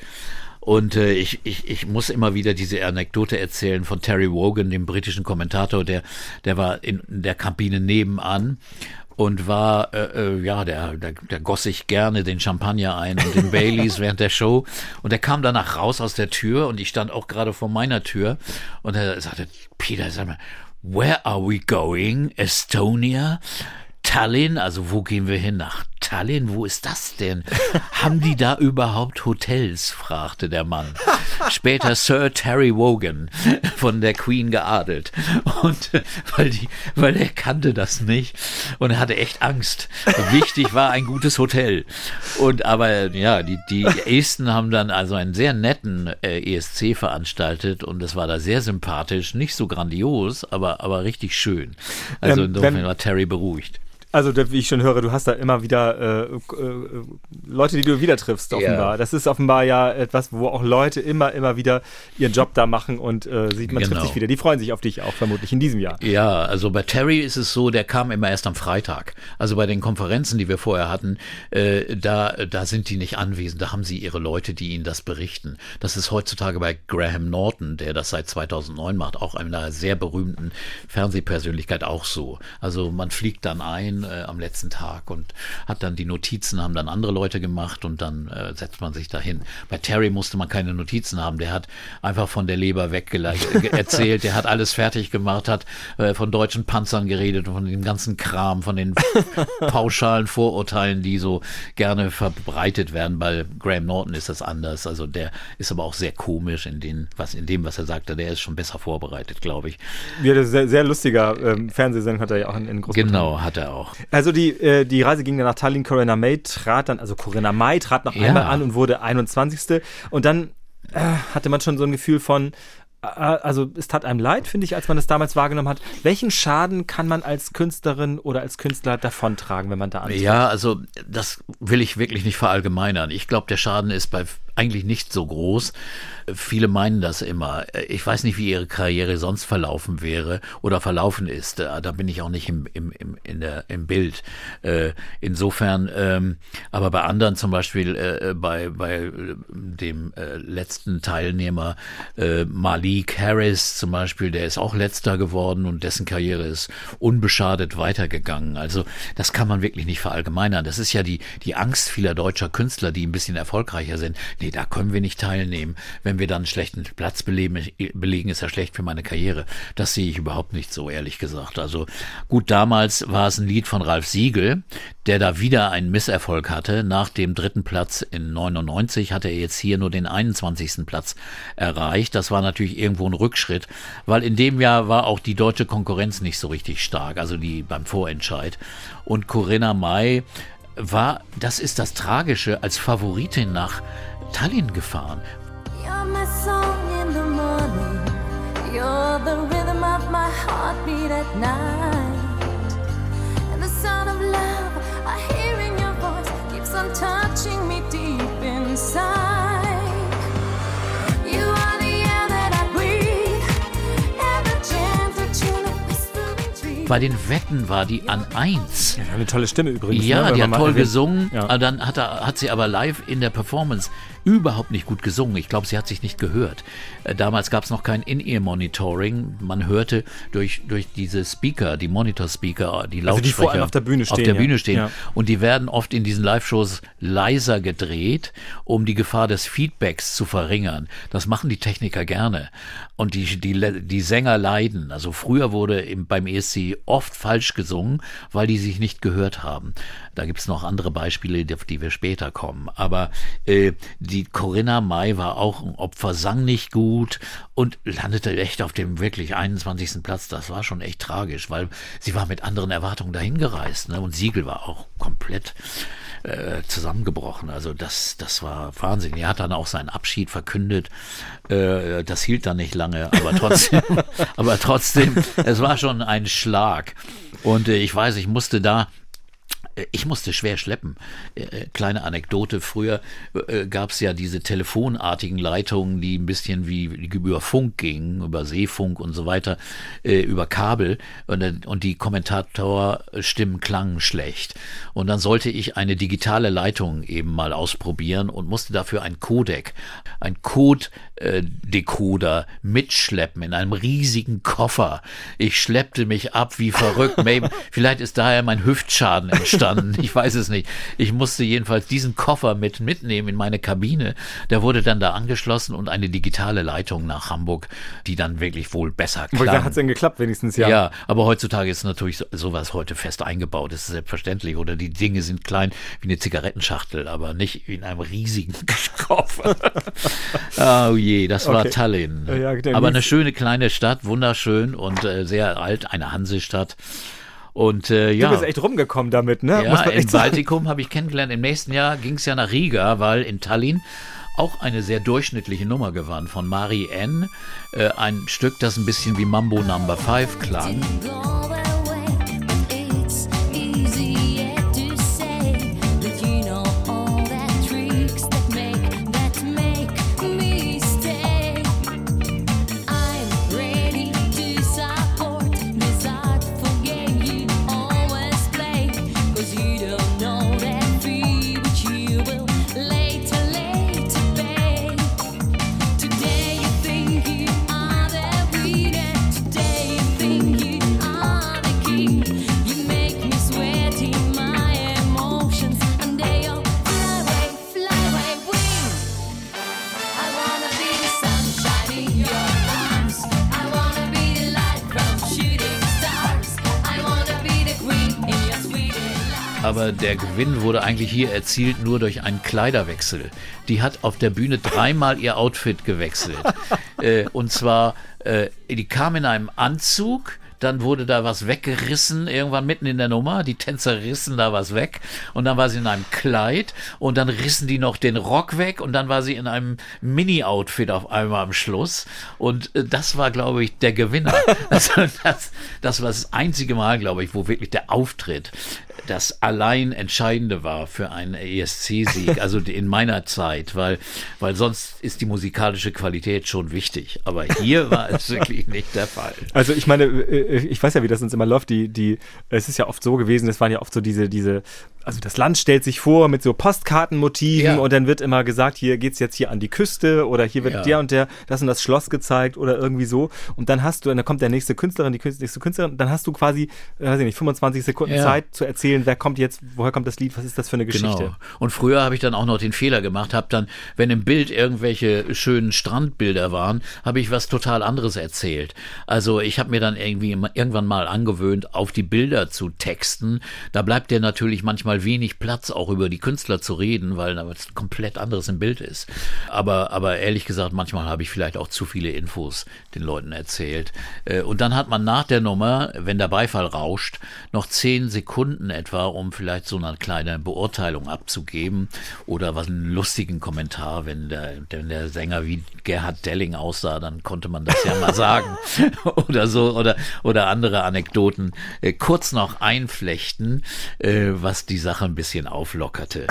Und äh, ich, ich, ich muss immer wieder diese Anekdote erzählen von Terry Wogan, dem britischen Kommentator, der, der war in der Kabine nebenan und war, äh, äh, ja, der, der, der goss sich gerne den Champagner ein und den Baileys während der Show. Und er kam danach raus aus der Tür und ich stand auch gerade vor meiner Tür und er sagte, Peter, sag mal, where are we going? Estonia? Tallinn, also wo gehen wir hin? Nach Tallinn, wo ist das denn? Haben die da überhaupt Hotels? fragte der Mann. Später Sir Terry Wogan von der Queen geadelt. Und äh, weil, die, weil er kannte das nicht und er hatte echt Angst. Wichtig war ein gutes Hotel. Und aber ja, die, die Esten haben dann also einen sehr netten äh, ESC veranstaltet und es war da sehr sympathisch, nicht so grandios, aber, aber richtig schön. Also Ähm, insofern war Terry beruhigt. Also, wie ich schon höre, du hast da immer wieder äh, äh, Leute, die du wieder triffst, offenbar. Ja. Das ist offenbar ja etwas, wo auch Leute immer, immer wieder ihren Job da machen und äh, sieht, man trifft Genau. sich wieder. Die freuen sich auf dich auch vermutlich in diesem Jahr. Ja, also bei Terry ist es so, der kam immer erst am Freitag. Also bei den Konferenzen, die wir vorher hatten, äh, da, da sind die nicht anwesend. Da haben sie ihre Leute, die ihnen das berichten. Das ist heutzutage bei Graham Norton, der das seit 2009 macht, auch einer sehr berühmten Fernsehpersönlichkeit auch so. Also man fliegt dann ein äh, am letzten Tag und hat dann die Notizen, haben dann andere Leute gemacht und dann äh, setzt man sich dahin. Bei Terry musste man keine Notizen haben. Der hat einfach von der Leber weggeleitet, ge- erzählt. Der hat alles fertig gemacht, hat äh, von deutschen Panzern geredet und von dem ganzen Kram, von den pauschalen Vorurteilen, die so gerne verbreitet werden. Bei Graham Norton ist das anders. Also der ist aber auch sehr komisch in, den, was, in dem, was er sagte. Der ist schon besser vorbereitet, glaube ich. Ja, sehr, sehr lustiger ähm, Fernsehsendung hat er ja auch in, in Großbritannien. Genau, hat er auch. Also die, äh, die Reise ging dann nach Tallinn. Corinna May trat dann, also Corinna May trat noch Ja. einmal an und wurde 21. Und dann äh, hatte man schon so ein Gefühl von, äh, also es tat einem leid, finde ich, als man das damals wahrgenommen hat. Welchen Schaden kann man als Künstlerin oder als Künstler davontragen, wenn man da antritt? Ja, also das will ich wirklich nicht verallgemeinern. Ich glaube, der Schaden ist bei eigentlich nicht so groß. Viele meinen das immer. Ich weiß nicht, wie ihre Karriere sonst verlaufen wäre oder verlaufen ist. Da da bin ich auch nicht im, im, im, in der, im Bild. Äh, insofern, ähm, aber bei anderen zum Beispiel, äh, bei, bei äh, dem äh, letzten Teilnehmer äh, Malik Harris zum Beispiel, der ist auch letzter geworden und dessen Karriere ist unbeschadet weitergegangen. Also das kann man wirklich nicht verallgemeinern. Das ist ja die, die Angst vieler deutscher Künstler, die ein bisschen erfolgreicher sind. Nee, da können wir nicht teilnehmen. Wenn wir dann einen schlechten Platz belegen, belegen ist ja schlecht für meine Karriere. Das sehe ich überhaupt nicht so, ehrlich gesagt. Also gut, damals war es ein Lied von Ralf Siegel, der da wieder einen Misserfolg hatte. Nach dem dritten Platz in 99 hatte er jetzt hier nur den 21. Platz erreicht. Das war natürlich irgendwo ein Rückschritt, weil in dem Jahr war auch die deutsche Konkurrenz nicht so richtig stark, also die beim Vorentscheid. Und Corinna May war, das ist das Tragische, als Favoritin nach Tallinn gefahren. You're my song in the morning. You're the rhythm of my heartbeat at night. And the sound of love I hear in your voice keeps on touching me Bei den Wetten war die an eins. Ja, eine tolle Stimme übrigens. Ja, ne, die hat toll erwähnt. gesungen, Ja. aber dann hat, er, hat sie aber live in der Performance überhaupt nicht gut gesungen. Ich glaube, sie hat sich nicht gehört. Äh, Damals gab es noch kein In-Ear-Monitoring. Man hörte durch, durch diese Speaker, die Monitor-Speaker, die Lautsprecher Also die vor allem auf der Bühne auf stehen, der ja. Bühne stehen. Ja. Und die werden oft in diesen Live-Shows leiser gedreht, um die Gefahr des Feedbacks zu verringern. Das machen die Techniker gerne. Und die, die, die Sänger leiden. Also früher wurde im, beim ESC oft falsch gesungen, weil die sich nicht gehört haben. Da gibt's noch andere Beispiele, auf die wir später kommen. Aber äh, die Corinna May war auch ein Opfer, sang nicht gut und landete echt auf dem wirklich 21. Platz. Das war schon echt tragisch, weil sie war mit anderen Erwartungen dahin gereist. Ne? Und Siegel war auch komplett äh, zusammengebrochen. Also das, das war Wahnsinn. Er hat dann auch seinen Abschied verkündet. Äh, das hielt dann nicht lange, aber trotzdem, aber trotzdem, es war schon ein Schlag. Und äh, ich weiß, ich musste da ich musste schwer schleppen. Äh, äh, Kleine Anekdote, früher äh, gab es ja diese telefonartigen Leitungen, die ein bisschen wie über Funk gingen, über Seefunk und so weiter, über Kabel und, und die Kommentatorstimmen klangen schlecht. Und dann sollte ich eine digitale Leitung eben mal ausprobieren und musste dafür ein Codec, ein Code-Decoder mitschleppen in einem riesigen Koffer. Ich schleppte mich ab wie verrückt. Maybe, vielleicht ist daher mein Hüftschaden entstanden. Ich weiß es nicht. Ich musste jedenfalls diesen Koffer mit mitnehmen in meine Kabine. Der wurde dann da angeschlossen und eine digitale Leitung nach Hamburg, die dann wirklich wohl besser klang. hat es denn geklappt, wenigstens, ja. Ja. aber heutzutage ist natürlich so, sowas heute fest eingebaut. Das ist selbstverständlich. Oder die Dinge sind klein wie eine Zigarettenschachtel, aber nicht in einem riesigen Koffer. oh je, das war Okay. Tallinn. Ja, aber eine schöne kleine Stadt, wunderschön und äh, sehr alt, eine Hansestadt. Und äh, ja. Du bist echt rumgekommen damit, ne? Ja, im. Baltikum habe ich kennengelernt. Im nächsten Jahr ging es ja nach Riga, weil in Tallinn auch eine sehr durchschnittliche Nummer gewann von Marie N. Äh, ein Stück, das ein bisschen wie Mambo Number 5 klang. Gewinn wurde eigentlich hier erzielt nur durch einen Kleiderwechsel. Die hat auf der Bühne dreimal ihr Outfit gewechselt. äh, und zwar, äh, die kam in einem Anzug. Dann wurde da was weggerissen, irgendwann mitten in der Nummer. Die Tänzer rissen da was weg. Und dann war sie in einem Kleid. Und dann rissen die noch den Rock weg. Und dann war sie in einem Mini-Outfit auf einmal am Schluss. Und äh, das war, glaube ich, der Gewinner. Also das, das war das einzige Mal, glaube ich, wo wirklich der Auftritt das allein Entscheidende war für einen ESC-Sieg, also in meiner Zeit, weil, weil sonst ist die musikalische Qualität schon wichtig. Aber hier war es wirklich nicht der Fall. Also ich meine, äh, ich weiß ja, wie das uns immer läuft. Die, die, es ist ja oft so gewesen, es waren ja oft so diese, diese, also das Land stellt sich vor mit so Postkartenmotiven Ja. und dann wird immer gesagt, hier geht's jetzt hier an die Küste oder hier wird Ja. der und der, das und das Schloss gezeigt oder irgendwie so. Und dann hast du, und dann kommt der nächste Künstlerin, die nächste Künstlerin, dann hast du quasi, äh, weiß ich nicht, 25 Sekunden Ja. Zeit zu erzählen, wer kommt jetzt, woher kommt das Lied, was ist das für eine Geschichte. Genau. Und früher habe ich dann auch noch den Fehler gemacht, habe dann, wenn im Bild irgendwelche schönen Strandbilder waren, habe ich was total anderes erzählt. Also ich habe mir dann irgendwie irgendwann mal angewöhnt, auf die Bilder zu texten. Da bleibt dir natürlich manchmal wenig Platz, auch über die Künstler zu reden, weil da was komplett anderes im Bild ist. Aber, aber ehrlich gesagt, manchmal habe ich vielleicht auch zu viele Infos den Leuten erzählt. Äh, Und dann hat man nach der Nummer, wenn der Beifall rauscht, noch zehn Sekunden etwa, um vielleicht so eine kleine Beurteilung abzugeben oder was einen lustigen Kommentar, wenn der, wenn der Sänger wie Gerhard Delling aussah, dann konnte man das ja mal sagen oder so oder oder andere Anekdoten äh, kurz noch einflechten, äh, was die Sache ein bisschen auflockerte.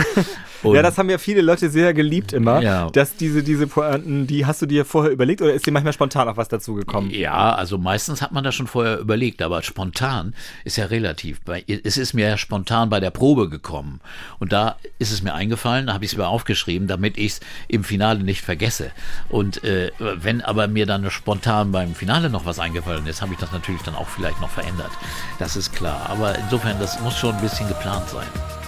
Und Ja, das haben ja viele Leute sehr geliebt immer, Ja. dass diese, diese Pointen, die hast du dir vorher überlegt oder ist dir manchmal spontan auch was dazu gekommen? Ja, also meistens hat man das schon vorher überlegt, aber spontan ist ja relativ. Es ist mir ja spontan bei der Probe gekommen. Und da ist es mir eingefallen, da habe ich es mir aufgeschrieben, damit ich es im Finale nicht vergesse. Und äh, wenn aber mir dann spontan beim Finale noch was eingefallen ist, habe ich das natürlich dann auch vielleicht noch verändert. Das ist klar. Aber insofern, das muss schon ein bisschen geplant sein.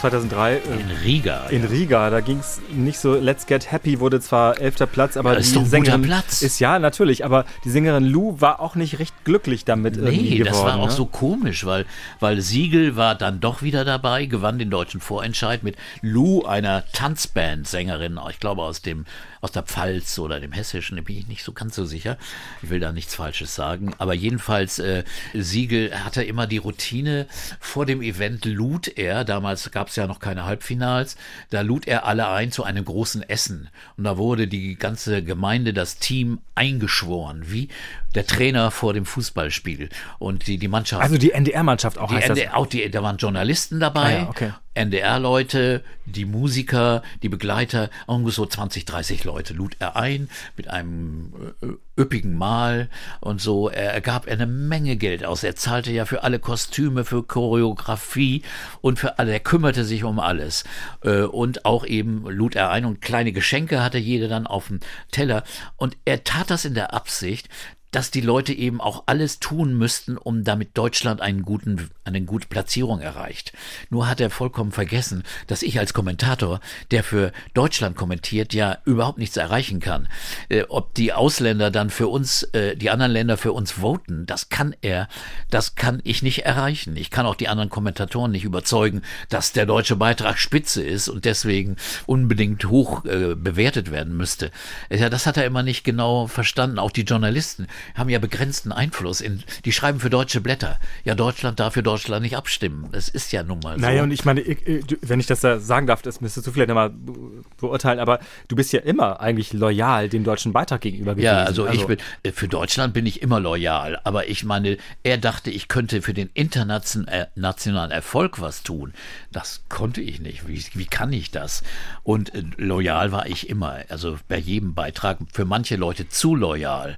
2003 äh, In Riga. in Riga, da ging es nicht so, Let's Get Happy wurde zwar elfter Platz, aber Ja, ist die doch Sängerin Platz. ist ja natürlich, aber die Sängerin Lou war auch nicht recht glücklich damit Nee, geworden. das war auch ne? so komisch, weil, weil Siegel war dann doch wieder dabei, gewann den deutschen Vorentscheid mit Lou, einer Tanzband-Sängerin, ich glaube aus dem aus der Pfalz oder dem Hessischen, da bin ich nicht so ganz so sicher. Ich will da nichts Falsches sagen. Aber jedenfalls, äh, Siegel hatte immer die Routine, vor dem Event lud er, damals gab es ja noch keine Halbfinals, da lud er alle ein zu einem großen Essen. Und da wurde die ganze Gemeinde, das Team eingeschworen, wie der Trainer vor dem Fußballspiel. Und die, die Mannschaft. Also die NDR-Mannschaft auch die heißt das. NDR, auch die, da waren Journalisten dabei, Ah ja, okay. NDR-Leute, die Musiker, die Begleiter, irgendwo so 20, 30 Leute lud er ein mit einem äh, üppigen Mahl und so. Er, gab eine Menge Geld aus. Er zahlte ja für alle Kostüme, für Choreografie und für alle. Er kümmerte sich um alles. Äh, und auch eben lud er ein und kleine Geschenke hatte jeder dann auf dem Teller. Und er tat das in der Absicht, dass die Leute eben auch alles tun müssten, um damit Deutschland einen guten, eine gute Platzierung erreicht. Nur hat er vollkommen vergessen, dass ich als Kommentator, der für Deutschland kommentiert, ja überhaupt nichts erreichen kann. Äh, ob die Ausländer dann für uns, äh, die anderen Länder für uns voten, das kann er, das kann ich nicht erreichen. Ich kann auch die anderen Kommentatoren nicht überzeugen, dass der deutsche Beitrag spitze ist und deswegen unbedingt hoch äh, bewertet werden müsste. Ja, das hat er immer nicht genau verstanden. Auch die Journalisten haben ja begrenzten Einfluss. In, die schreiben für deutsche Blätter. Ja, Deutschland darf für Deutschland nicht abstimmen. Das ist ja nun mal so. Naja, und ich meine, ich, wenn ich das da sagen darf, das müsstest du vielleicht nochmal be- beurteilen, aber du bist ja immer eigentlich loyal dem deutschen Beitrag gegenüber gewesen. Ja, also, ich bin, äh, für Deutschland bin ich immer loyal, aber ich meine, er dachte, ich könnte für den internationalen Erfolg was tun. Das konnte ich nicht. Wie, wie kann ich das? Und äh, loyal war ich immer, also bei jedem Beitrag, für manche Leute zu loyal.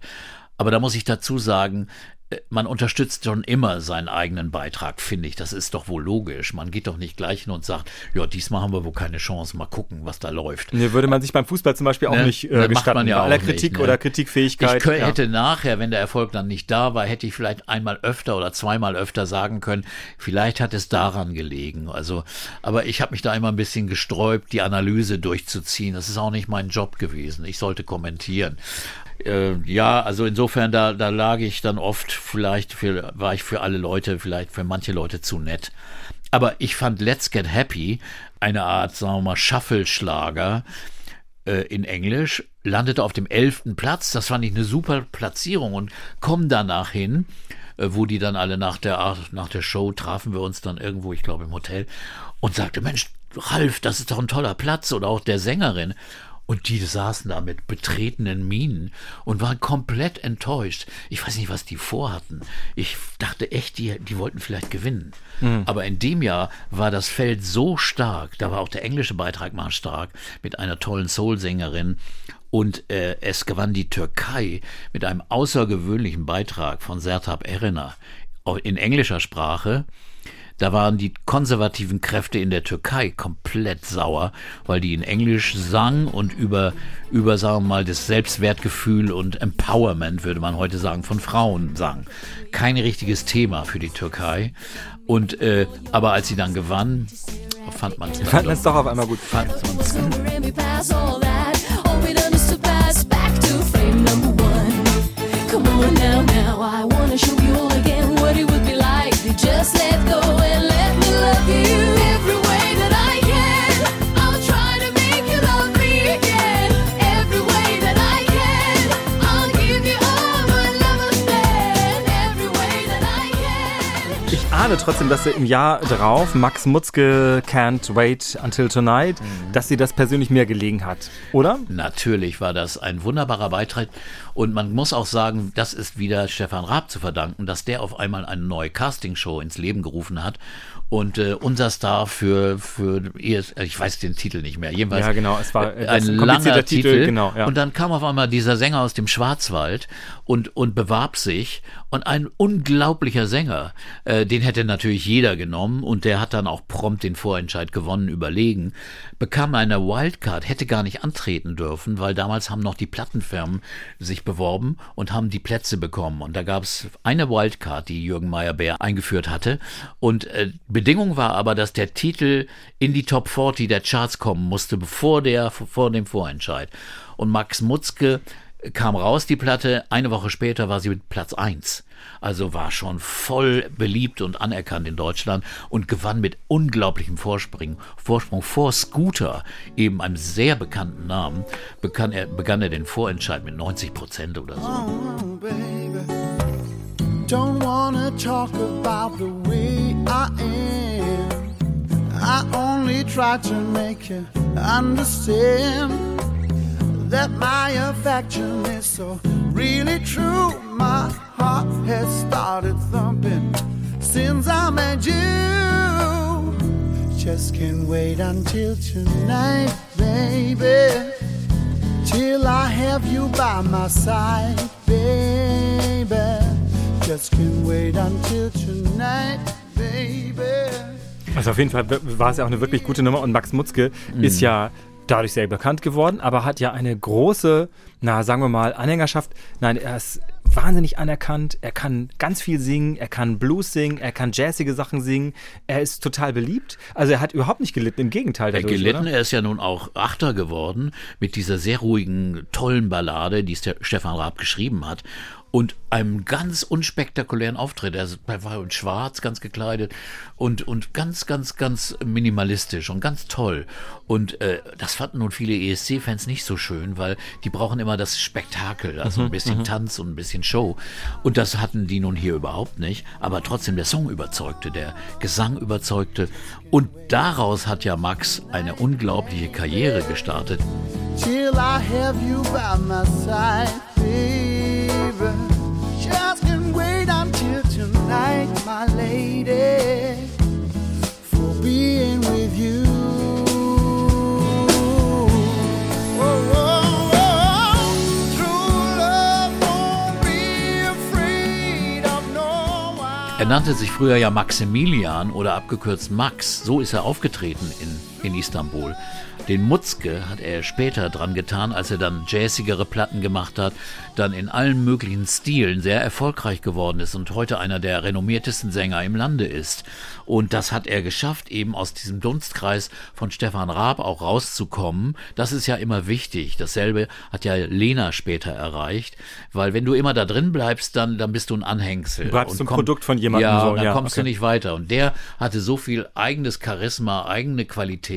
Aber da muss ich dazu sagen, äh, man unterstützt schon immer seinen eigenen Beitrag, finde ich. Das ist doch wohl logisch. Man geht doch nicht gleich hin und sagt, ja, diesmal haben wir wohl keine Chance, mal gucken, was da läuft. Nee, würde man sich beim Fußball zum Beispiel auch Ne? nicht Ne, äh, macht gestatten. man ja bei aller auch Kritik nicht, ne? oder Kritikfähigkeit. Ich ja. hätte nachher, wenn der Erfolg dann nicht da war, hätte ich vielleicht einmal öfter oder zweimal öfter sagen können, vielleicht hat es daran gelegen. Also, aber ich habe mich da immer ein bisschen gesträubt, die Analyse durchzuziehen. Das ist auch nicht mein Job gewesen. Ich sollte kommentieren. Äh, ja, also insofern, da, da lag ich dann oft, vielleicht für, war ich für alle Leute, vielleicht für manche Leute zu nett. Aber ich fand Let's Get Happy eine Art, sagen wir mal, Shuffle-Schlager äh, in Englisch, landete auf dem elften Platz. Das fand ich eine super Platzierung und komm danach hin, äh, wo die dann alle nach der, nach der Show trafen wir uns dann irgendwo, ich glaube im Hotel, und sagte, Mensch, Ralf, das ist doch ein toller Platz oder auch der Sängerin. Und die saßen da mit betretenen Mienen und waren komplett enttäuscht. Ich weiß nicht, was die vorhatten. Ich dachte echt, die, die wollten vielleicht gewinnen. Aber in dem Jahr war das Feld so stark, da war auch der englische Beitrag mal stark, mit einer tollen Soul-Sängerin. Und äh, es gewann die Türkei mit einem außergewöhnlichen Beitrag von Sertab Erener in englischer Sprache. Da waren die konservativen Kräfte in der Türkei komplett sauer, weil die in Englisch sang und über, über sagen wir mal, das Selbstwertgefühl und Empowerment, würde man heute sagen, von Frauen sang. Kein richtiges Thema für die Türkei. Und, äh, aber als sie dann gewann, fand man es Fand man es doch auf einmal gut. Fand man's. Come on now, now, I wanna show you all again what it would be like to just let go ahne trotzdem, dass sie im Jahr drauf, Max Mutzke Can't Wait Until Tonight, dass sie das persönlich mehr gelegen hat. Oder? Natürlich war das ein wunderbarer Beitrag. Und man muss auch sagen, das ist wieder Stefan Raab zu verdanken, dass der auf einmal eine neue Castingshow ins Leben gerufen hat. Und äh, unser Star für, für ES, ich weiß den Titel nicht mehr, jedenfalls. Ja, genau, es war, äh, ein ein langer Titel, Titel. genau, ja. Und dann kam auf einmal dieser Sänger aus dem Schwarzwald und, und bewarb sich. Und ein unglaublicher Sänger, äh, den hätte natürlich jeder genommen und der hat dann auch prompt den Vorentscheid gewonnen, überlegen, bekam eine Wildcard, hätte gar nicht antreten dürfen, weil damals haben noch die Plattenfirmen sich beworben und haben die Plätze bekommen. Und da gab es eine Wildcard, die Jürgen Meyerbeer eingeführt hatte. Und äh, Bedingung war aber, dass der Titel in die Top 40 der Charts kommen musste, bevor der, vor dem Vorentscheid. Und Max Mutzke kam raus, die Platte. Eine Woche später war sie mit Platz 1. Also war schon voll beliebt und anerkannt in Deutschland und gewann mit unglaublichem Vorsprung, Vorsprung vor Scooter, eben einem sehr bekannten Namen, begann er, begann er den Vorentscheid mit 90 Prozent oder so. Oh, baby. Don't wanna talk about the way I am. I only try to make you understand that my affection is so really true. My heart has started thumping since I met you. Just can't wait until tonight, baby till I have you by my side, baby. Just can't wait until tonight, baby. Also auf jeden Fall war es ja auch eine wirklich gute Nummer und Max Mutzke Mhm. ist ja dadurch sehr bekannt geworden, aber hat ja eine große, na sagen wir mal, Anhängerschaft. Nein, er ist wahnsinnig anerkannt, er kann ganz viel singen, er kann Blues singen, er kann jazzige Sachen singen, er ist total beliebt. Also er hat überhaupt nicht gelitten, im Gegenteil Er dadurch, gelitten, oder? er ist ja nun auch Achter geworden mit dieser sehr ruhigen, tollen Ballade, die Ste- Stefan Raab geschrieben hat. Und einem ganz unspektakulären Auftritt. Er war in schwarz, ganz gekleidet und, und ganz, ganz, ganz minimalistisch und ganz toll. Und äh, das fanden nun viele ESC-Fans nicht so schön, weil die brauchen immer das Spektakel, also ein bisschen Tanz und ein bisschen Show. Und das hatten die nun hier überhaupt nicht. Aber trotzdem, der Song überzeugte, der Gesang überzeugte. Und daraus hat ja Max eine unglaubliche Karriere gestartet. Till I have you by my side, baby. Just can't wait until tonight, my lady, for being with you. Oh, oh, oh. Er nannte sich früher ja Maximilian oder abgekürzt Max. So ist er aufgetreten in, in Istanbul. Den Mutzke hat er später dran getan, als er dann jazzigere Platten gemacht hat, dann in allen möglichen Stilen sehr erfolgreich geworden ist und heute einer der renommiertesten Sänger im Lande ist. Und das hat er geschafft, eben aus diesem Dunstkreis von Stefan Raab auch rauszukommen. Das ist ja immer wichtig. Dasselbe hat ja Lena später erreicht, weil wenn du immer da drin bleibst, dann, dann bist du ein Anhängsel. Du bleibst ein komm- Produkt von jemandem Ja, so, und dann ja, kommst du okay. nicht weiter. Und der hatte so viel eigenes Charisma, eigene Qualität,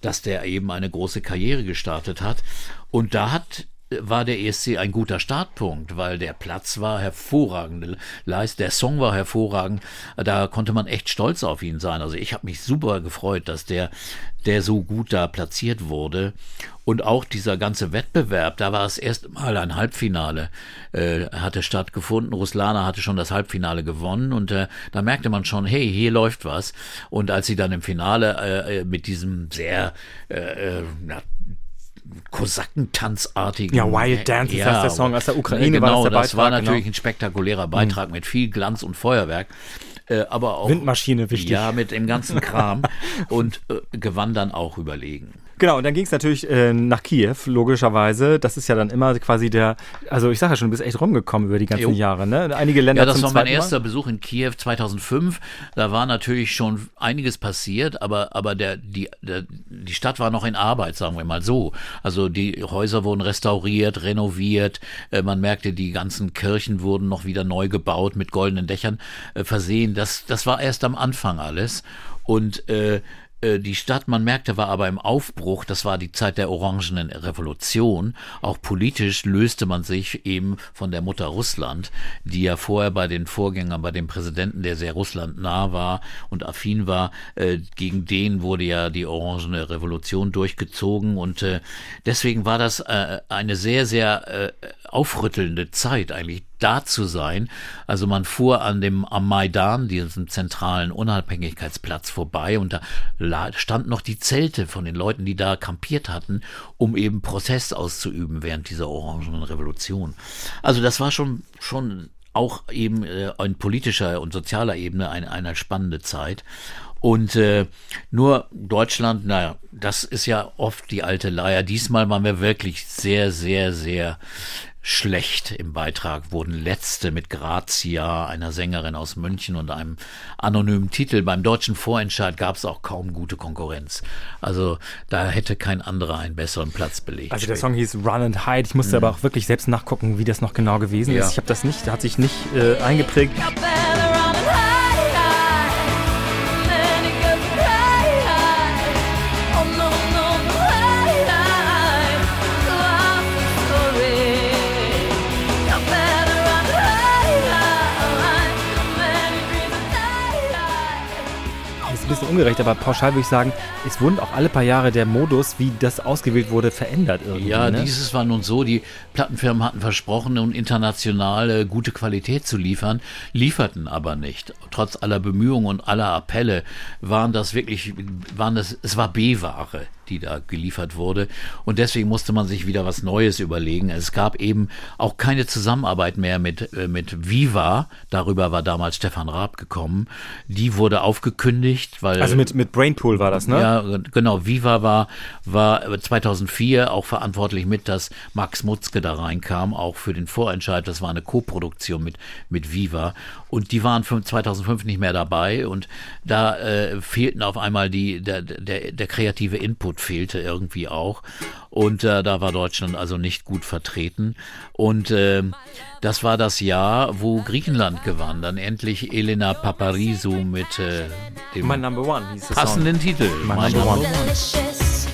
dass der eben eine große Karriere gestartet hat. Und da hat war der ESC ein guter Startpunkt, weil der Platz war hervorragend, der Song war hervorragend, da konnte man echt stolz auf ihn sein. Also ich habe mich super gefreut, dass der, der so gut da platziert wurde. Und auch dieser ganze Wettbewerb, da war es erst mal ein Halbfinale, äh, hatte stattgefunden. Ruslana hatte schon das Halbfinale gewonnen und äh, da merkte man schon, hey, hier läuft was. Und als sie dann im Finale äh, äh, mit diesem sehr äh, äh, na, Kosakentanzartigen. Ja, Wild Dances heißt der Song aus der Ukraine, war Genau, das der das war Beitrag, natürlich genau. ein spektakulärer Beitrag mit viel Glanz und Feuerwerk. Äh, aber auch Windmaschine, wichtig. Ja, mit dem ganzen Kram und äh, gewann dann auch überlegen. Genau, und dann ging es natürlich äh, nach Kiew, logischerweise. Das ist ja dann immer quasi der, also ich sage ja schon, du bist echt rumgekommen über die ganzen Jo. Jahre, ne? Einige Länder Ja, das zum war mein erster Mal. Besuch in Kiew 2005. Da war natürlich schon einiges passiert, aber, aber der, die, der, die Stadt war noch in Arbeit, sagen wir mal so. Also die Häuser wurden restauriert, renoviert. Äh, man merkte, die ganzen Kirchen wurden noch wieder neu gebaut, mit goldenen Dächern äh, versehen. Das, das war erst am Anfang alles. Und äh, die Stadt, man merkte, war aber im Aufbruch. Das war die Zeit der Orangenen Revolution. Auch politisch löste man sich eben von der Mutter Russland, die ja vorher bei den Vorgängern, bei dem Präsidenten, der sehr Russland nah war und affin war, äh, gegen den wurde ja die Orangene Revolution durchgezogen. Und äh, deswegen war das äh, eine sehr, sehr äh, aufrüttelnde Zeit eigentlich da zu sein. Also man fuhr an dem am Maidan, diesem zentralen Unabhängigkeitsplatz vorbei und da standen noch die Zelte von den Leuten, die da kampiert hatten, um eben Protest auszuüben während dieser Orangenen Revolution. Also das war schon schon auch eben äh, in politischer und sozialer Ebene eine, eine spannende Zeit. Und äh, nur Deutschland, naja, das ist ja oft die alte Leier. Diesmal waren wir wirklich sehr, sehr, sehr schlecht im Beitrag, wurden letzte mit Grazia, einer Sängerin aus München und einem anonymen Titel. Beim deutschen Vorentscheid gab es auch kaum gute Konkurrenz. Also da hätte kein anderer einen besseren Platz belegt. Also der Song hieß Run and Hide. Ich musste aber auch wirklich selbst nachgucken, wie das noch genau gewesen Ja. ist. Ich habe das nicht, hat sich nicht äh, eingeprägt. Ein bisschen ungerecht, aber pauschal würde ich sagen, es wurden auch alle paar Jahre der Modus, wie das ausgewählt wurde, verändert irgendwie. Ja, ne? dieses war nun so, die Plattenfirmen hatten versprochen, nun international äh, gute Qualität zu liefern, lieferten aber nicht. Trotz aller Bemühungen und aller Appelle waren das wirklich, waren das, es war B-Ware, die da geliefert wurde. Und deswegen musste man sich wieder was Neues überlegen. Es gab eben auch keine Zusammenarbeit mehr mit, äh, mit Viva. Darüber war damals Stefan Raab gekommen. Die wurde aufgekündigt, weil. Also mit, mit Brainpool war das, ne? Ja, genau. Viva war, war 2004 auch verantwortlich mit, dass Max Mutzke da reinkam, auch für den Vorentscheid. Das war eine Koproduktion mit, mit Viva. Und die waren fünf- 2005 nicht mehr dabei. Und da äh, fehlten auf einmal die, der, der, der kreative Input fehlte irgendwie auch. Und äh, da war Deutschland also nicht gut vertreten. Und äh, das war das Jahr, wo Griechenland gewann. Dann endlich Elena Paparizou mit äh, dem One passenden Titel. My My Number One. delicious,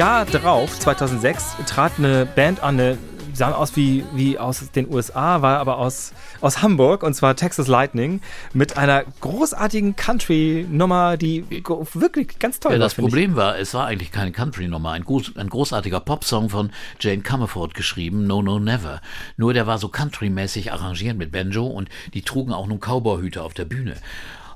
Jahr darauf, 2006, trat eine Band an, eine, die sahen aus wie, wie aus den USA, war aber aus, aus Hamburg, und zwar Texas Lightning, mit einer großartigen Country-Nummer, die wirklich ganz toll Ja, war. das finde ich. Problem war, es war eigentlich keine Country-Nummer, ein, groß, ein großartiger Popsong von Jane Comerford geschrieben, No No Never. Nur der war so country-mäßig arrangiert mit Banjo und die trugen auch nun Cowboy-Hüte auf der Bühne.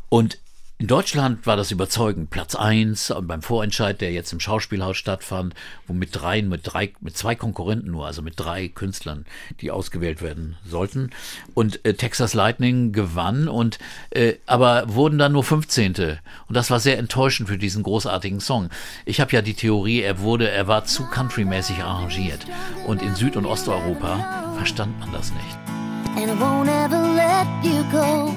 Und in Deutschland war das überzeugend. Platz eins und beim Vorentscheid, der jetzt im Schauspielhaus stattfand, wo mit drei, mit drei, mit zwei Konkurrenten nur, also mit drei Künstlern, die ausgewählt werden sollten. Und äh, Texas Lightning gewann und äh, aber wurden dann nur 15. Und das war sehr enttäuschend für diesen großartigen Song. Ich habe ja die Theorie, er wurde, er war zu countrymäßig arrangiert. Und in Süd- und Osteuropa verstand man das nicht. And I won't ever let you go.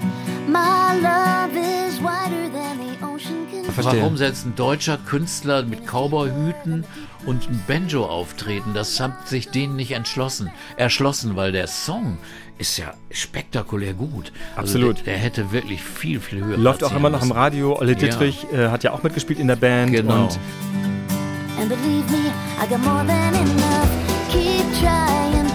My love is wider than the ocean can Verstehe. Warum setzt ein deutscher Künstler mit Cowboyhüten und ein Banjo auftreten? Das hat sich denen nicht entschlossen, erschlossen, weil der Song ist ja spektakulär gut. Absolut. Also der, der hätte wirklich viel, viel höher Läuft auch immer noch im. Radio. Olle Ja. Dittrich äh, hat ja auch mitgespielt in der Band. Genau. Und And believe me, I got more than enough. Keep trying,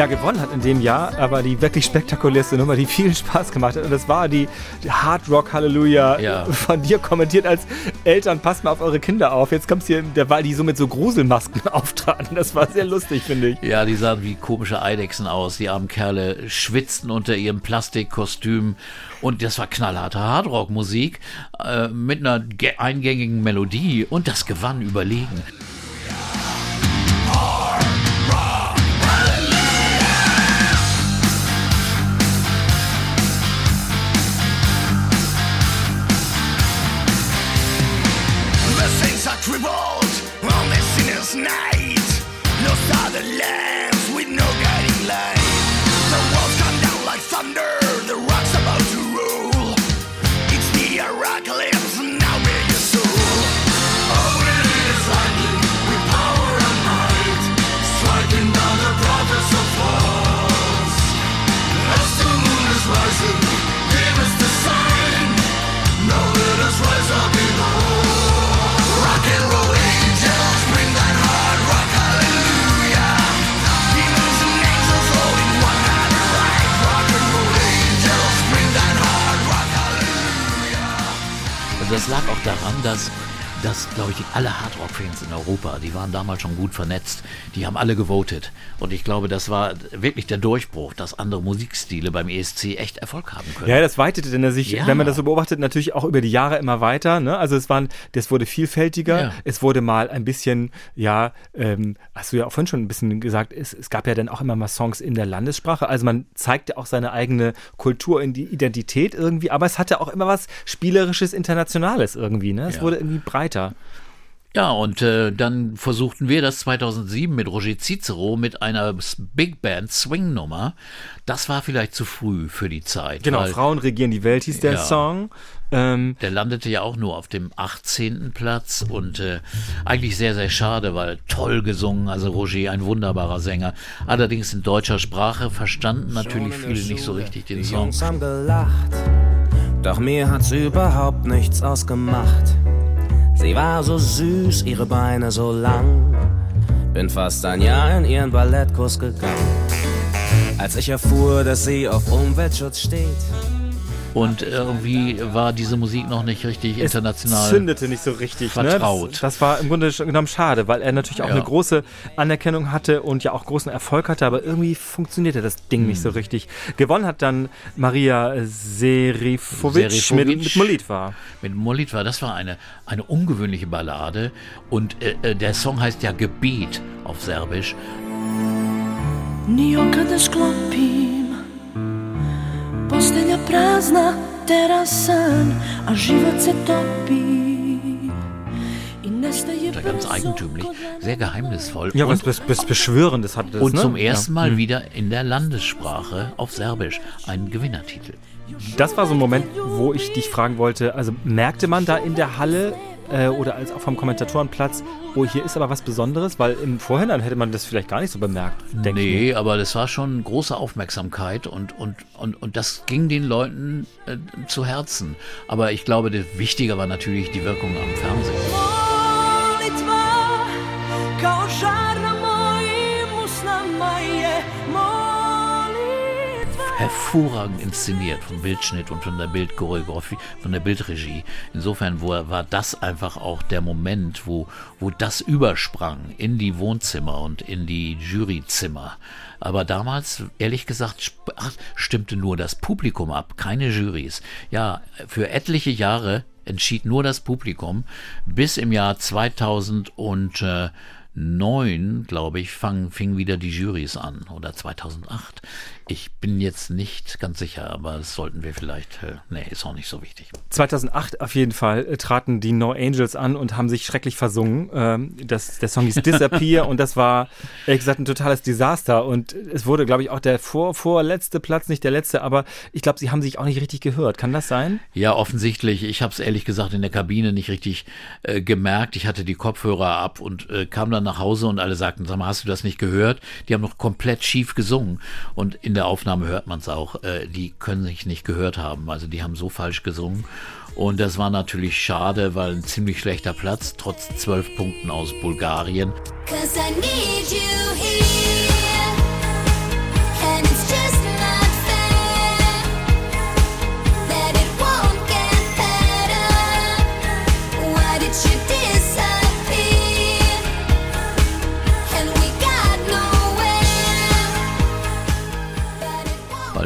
ja, gewonnen hat in dem Jahr, aber die wirklich spektakulärste Nummer, die viel Spaß gemacht hat. Und das war die, die Hard Rock Halleluja Ja. von dir kommentiert als Eltern, passt mal auf eure Kinder auf. Jetzt kommt's hier, der war die so mit so Gruselmasken auftraten. Das war sehr lustig, finde ich. Ja, die sahen wie komische Eidechsen aus. Die armen Kerle schwitzten unter ihrem Plastikkostüm. Und das war knallharte Hardrock-Musik äh, mit einer ge- eingängigen Melodie. Und das gewann überlegen. Lag auch daran, dass, dass glaube ich, alle Hardrock-Fans in Europa, die waren damals schon gut vernetzt, die haben alle gewotet. Und ich glaube, das war wirklich der Durchbruch, dass andere Musikstile beim ESC echt Erfolg haben können. Ja, das weitete denn er sich, Ja. wenn man das so beobachtet, natürlich auch über die Jahre immer weiter. Ne? Also es waren, das wurde vielfältiger. Ja. Es wurde mal ein bisschen, ja, ähm, hast du ja auch vorhin schon ein bisschen gesagt, es, es gab ja dann auch immer mal Songs in der Landessprache. Also man zeigte auch seine eigene Kultur in die Identität irgendwie, aber es hatte auch immer was spielerisches, internationales irgendwie. Ne? Es Ja. wurde irgendwie breiter. Ja, und äh, dann versuchten wir das 2007 mit Roger Cicero mit einer Big Band Swing-Nummer. Das war vielleicht zu früh für die Zeit. Genau, weil Frauen regieren die Welt hieß der Ja. Song. Ähm, Der landete ja auch nur auf dem 18. Platz und äh, eigentlich sehr, sehr schade, weil toll gesungen, also Roger, ein wunderbarer Sänger. Allerdings in deutscher Sprache verstanden natürlich viele nicht so richtig den Die Song. Jungs haben gelacht, doch mir hat's überhaupt nichts ausgemacht. Sie war so süß, ihre Beine so lang. Bin fast ein Jahr in ihren Ballettkurs gegangen. Als ich erfuhr, dass sie auf Umweltschutz steht. Und irgendwie war diese Musik noch nicht richtig international. zündete nicht so richtig. vertraut. Ne? Das, das war im Grunde genommen schade, weil er natürlich auch Ja. eine große Anerkennung hatte und ja auch großen Erfolg hatte, aber irgendwie funktionierte das Ding nicht Hm. so richtig. Gewonnen hat dann Maria Serifovic, Serifovic. mit, mit Molitva. Mit Molitva, das war eine, eine ungewöhnliche Ballade. Und äh, äh, der Song heißt ja Gebet auf Serbisch. Nije kada sklopim blázna, teraz sen a život se topí. I nestaje Ganz eigentümlich, sehr geheimnisvoll. Ja, und, was, was, was Beschwörendes hatte das, und ne? zum ersten ja. Mal Hm. wieder in der Landessprache auf Serbisch einen Gewinnertitel. Das war so ein Moment, wo ich dich fragen wollte, also merkte man da in der Halle äh, oder als auch vom Kommentatorenplatz, oh, hier ist aber was Besonderes, weil im Vorhinein hätte man das vielleicht gar nicht so bemerkt, denke ich. mir. Nee, aber das war schon große Aufmerksamkeit und, und, und, und das ging den Leuten äh, zu Herzen. Aber ich glaube, das Wichtiger war natürlich die Wirkung am Fernsehen. Hervorragend inszeniert vom Bildschnitt und von der Bildchoreografie, von der Bildregie. Insofern war, das einfach auch der Moment, wo, wo das übersprang in die Wohnzimmer und in die Juryzimmer. Aber damals, ehrlich gesagt, stimmte nur das Publikum ab, keine Jurys. Ja, für etliche Jahre entschied nur das Publikum. Bis im Jahr 2009, glaube ich, fang, fingen wieder die Jurys an. Oder 2008. Ich bin jetzt nicht ganz sicher, aber das sollten wir vielleicht, äh, nee, ist auch nicht so wichtig. 2008 auf jeden Fall äh, traten die No Angels an und haben sich schrecklich versungen. Ähm, das, der Song hieß Disappear und das war, ehrlich gesagt, ein totales Desaster. Und es wurde, glaube ich, auch der vor, vorletzte Platz, nicht der letzte, aber ich glaube, sie haben sich auch nicht richtig gehört. Kann das sein? Ja, offensichtlich. Ich habe es ehrlich gesagt in der Kabine nicht richtig äh, gemerkt. Ich hatte die Kopfhörer ab und äh, kam dann nach Hause und alle sagten, sag mal, hast du das nicht gehört? Die haben noch komplett schief gesungen. Und in der Aufnahme hört man es auch. Äh, die können sich nicht gehört haben. Also die haben so falsch gesungen. Und das war natürlich schade, weil ein ziemlich schlechter Platz, trotz zwölf Punkten aus Bulgarien. Cause I need you here.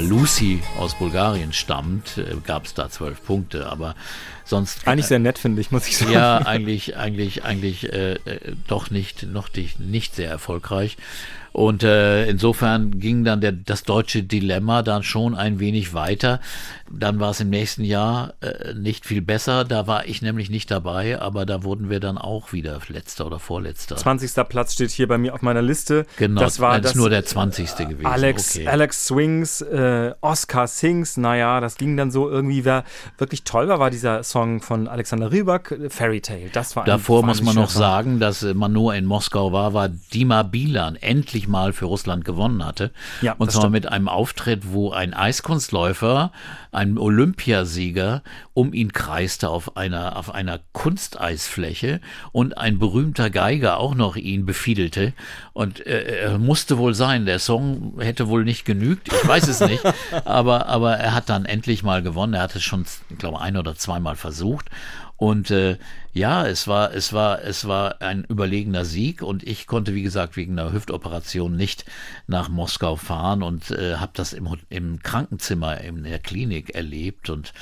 Lucy aus Bulgarien stammt, äh, gab es da zwölf Punkte. Aber sonst Eigentlich sehr nett, finde ich, muss ich sagen. Ja, eigentlich, eigentlich, eigentlich äh, äh, doch nicht, noch nicht, nicht sehr erfolgreich. Und äh, insofern ging dann der, das deutsche Dilemma dann schon ein wenig weiter. Dann war es im nächsten Jahr äh, nicht viel besser. Da war ich nämlich nicht dabei, aber da wurden wir dann auch wieder letzter oder vorletzter. 20. Platz steht hier bei mir auf meiner Liste. Genau, das war das nur der 20. gewesen. Alex, okay. Alex Swings, äh, Oscar Sings, naja, das ging dann so irgendwie, wer wirklich toll war, war dieser Song von Alexander Rybak, äh, Fairy Tale. Das war ein- Davor war muss ein man noch sagen, dass äh, man nur in Moskau war, war Dima Bilan endlich mal für Russland gewonnen hatte. Ja, und zwar stimmt. mit einem Auftritt, wo ein Eiskunstläufer, ein Olympiasieger, um ihn kreiste auf einer, auf einer Kunsteisfläche und ein berühmter Geiger auch noch ihn befiedelte. Und äh, er musste wohl sein, der Song hätte wohl nicht genügt, ich weiß es nicht, aber, aber er hat dann endlich mal gewonnen. Er hat es schon, ich glaube, ein oder zweimal versucht. Und äh, ja, es war, es war, es war ein überlegener Sieg und ich konnte, wie gesagt, wegen einer Hüftoperation nicht nach Moskau fahren und äh, habe das im, im Krankenzimmer in der Klinik erlebt und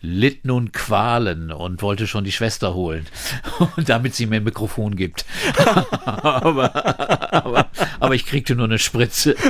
litt nun Qualen und wollte schon die Schwester holen, damit sie mir ein Mikrofon gibt. aber, aber, aber ich kriegte nur eine Spritze.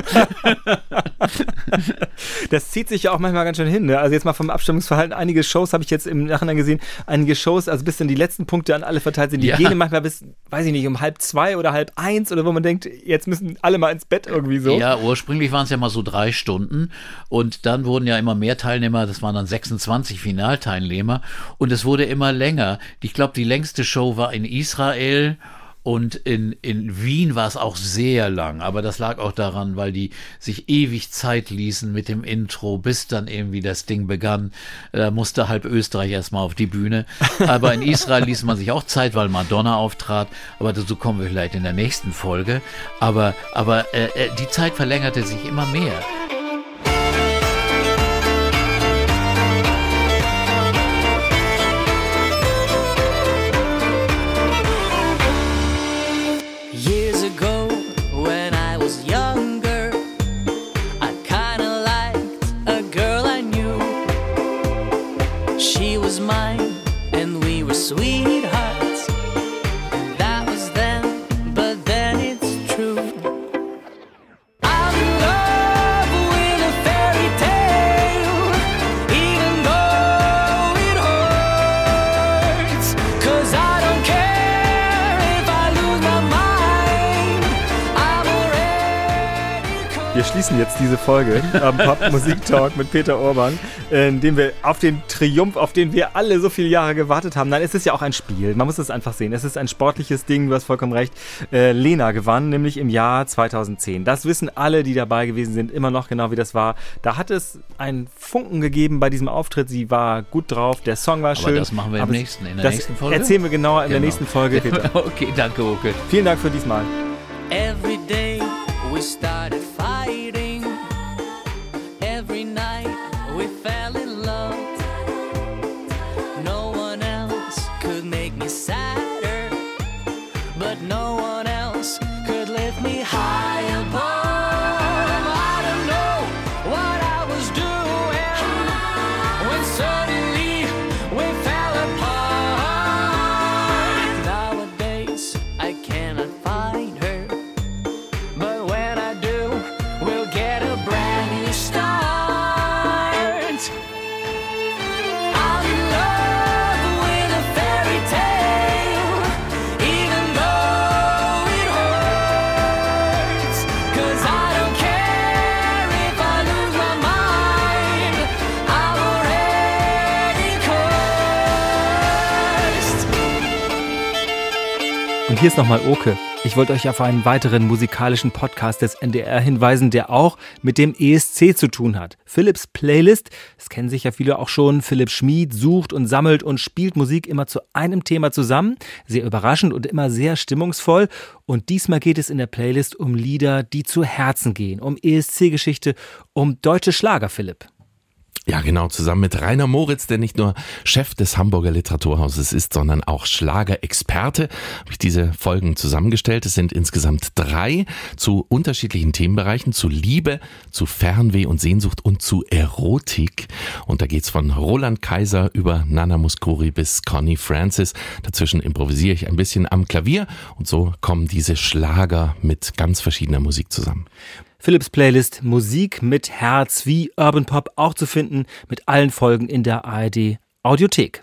Das zieht sich ja auch manchmal ganz schön hin. Ne? Also jetzt mal vom Abstimmungsverhalten. Einige Shows habe ich jetzt im Nachhinein gesehen. Einige Shows, also bis dann die letzten Punkte an alle verteilt sind, die Ja. gehen manchmal bis, weiß ich nicht, um halb zwei oder halb eins oder wo man denkt, jetzt müssen alle mal ins Bett irgendwie so. Ja, ursprünglich waren es ja mal so drei Stunden und dann wurden ja immer mehr Teilnehmer, das waren dann 26 Finalteilnehmer und es wurde immer länger. Ich glaube, die längste Show war in Israel und in, in Wien war es auch sehr lang, aber das lag auch daran, weil die sich ewig Zeit ließen mit dem Intro, bis dann irgendwie das Ding begann. Da musste halb Österreich erstmal auf die Bühne. Aber in Israel ließ man sich auch Zeit, weil Madonna auftrat. Aber dazu kommen wir vielleicht in der nächsten Folge. Aber, aber äh, äh, die Zeit verlängerte sich immer mehr. Schließen jetzt diese Folge am Pop Musik Talk mit Peter Urban, äh, in dem wir auf den Triumph, auf den wir alle so viele Jahre gewartet haben. Nein, es ist ja auch ein Spiel. Man muss es einfach sehen. Es ist ein sportliches Ding. Du hast vollkommen recht. Äh, Lena gewann nämlich im Jahr 2010. Das wissen alle, die dabei gewesen sind, immer noch genau, wie das war. Da hat es einen Funken gegeben bei diesem Auftritt. Sie war gut drauf. Der Song war Aber schön. das machen wir im nächsten- in der das nächsten Folge? Erzählen wir genauer in der Genau. nächsten Folge, Peter. okay, danke, Oke. Vielen Dank für diesmal. Every Hier ist nochmal Oke. Ich wollte euch auf einen weiteren musikalischen Podcast des NDR hinweisen, der auch mit dem ESC zu tun hat. Philips Playlist, das kennen sich ja viele auch schon. Philipp Schmid sucht und sammelt und spielt Musik immer zu einem Thema zusammen. Sehr überraschend und immer sehr stimmungsvoll. Und diesmal geht es in der Playlist um Lieder, die zu Herzen gehen, um ESC-Geschichte, um deutsche Schlager, Philipp. Ja, genau, zusammen mit Rainer Moritz, der nicht nur Chef des Hamburger Literaturhauses ist, sondern auch Schlagerexperte, habe ich diese Folgen zusammengestellt. Es sind insgesamt drei zu unterschiedlichen Themenbereichen, zu Liebe, zu Fernweh und Sehnsucht und zu Erotik. Und da geht's von Roland Kaiser über Nana Muscuri bis Connie Francis. Dazwischen improvisiere ich ein bisschen am Klavier und so kommen diese Schlager mit ganz verschiedener Musik zusammen. Philips Playlist Musik mit Herz wie Urban Pop auch zu finden mit allen Folgen in der ARD Audiothek.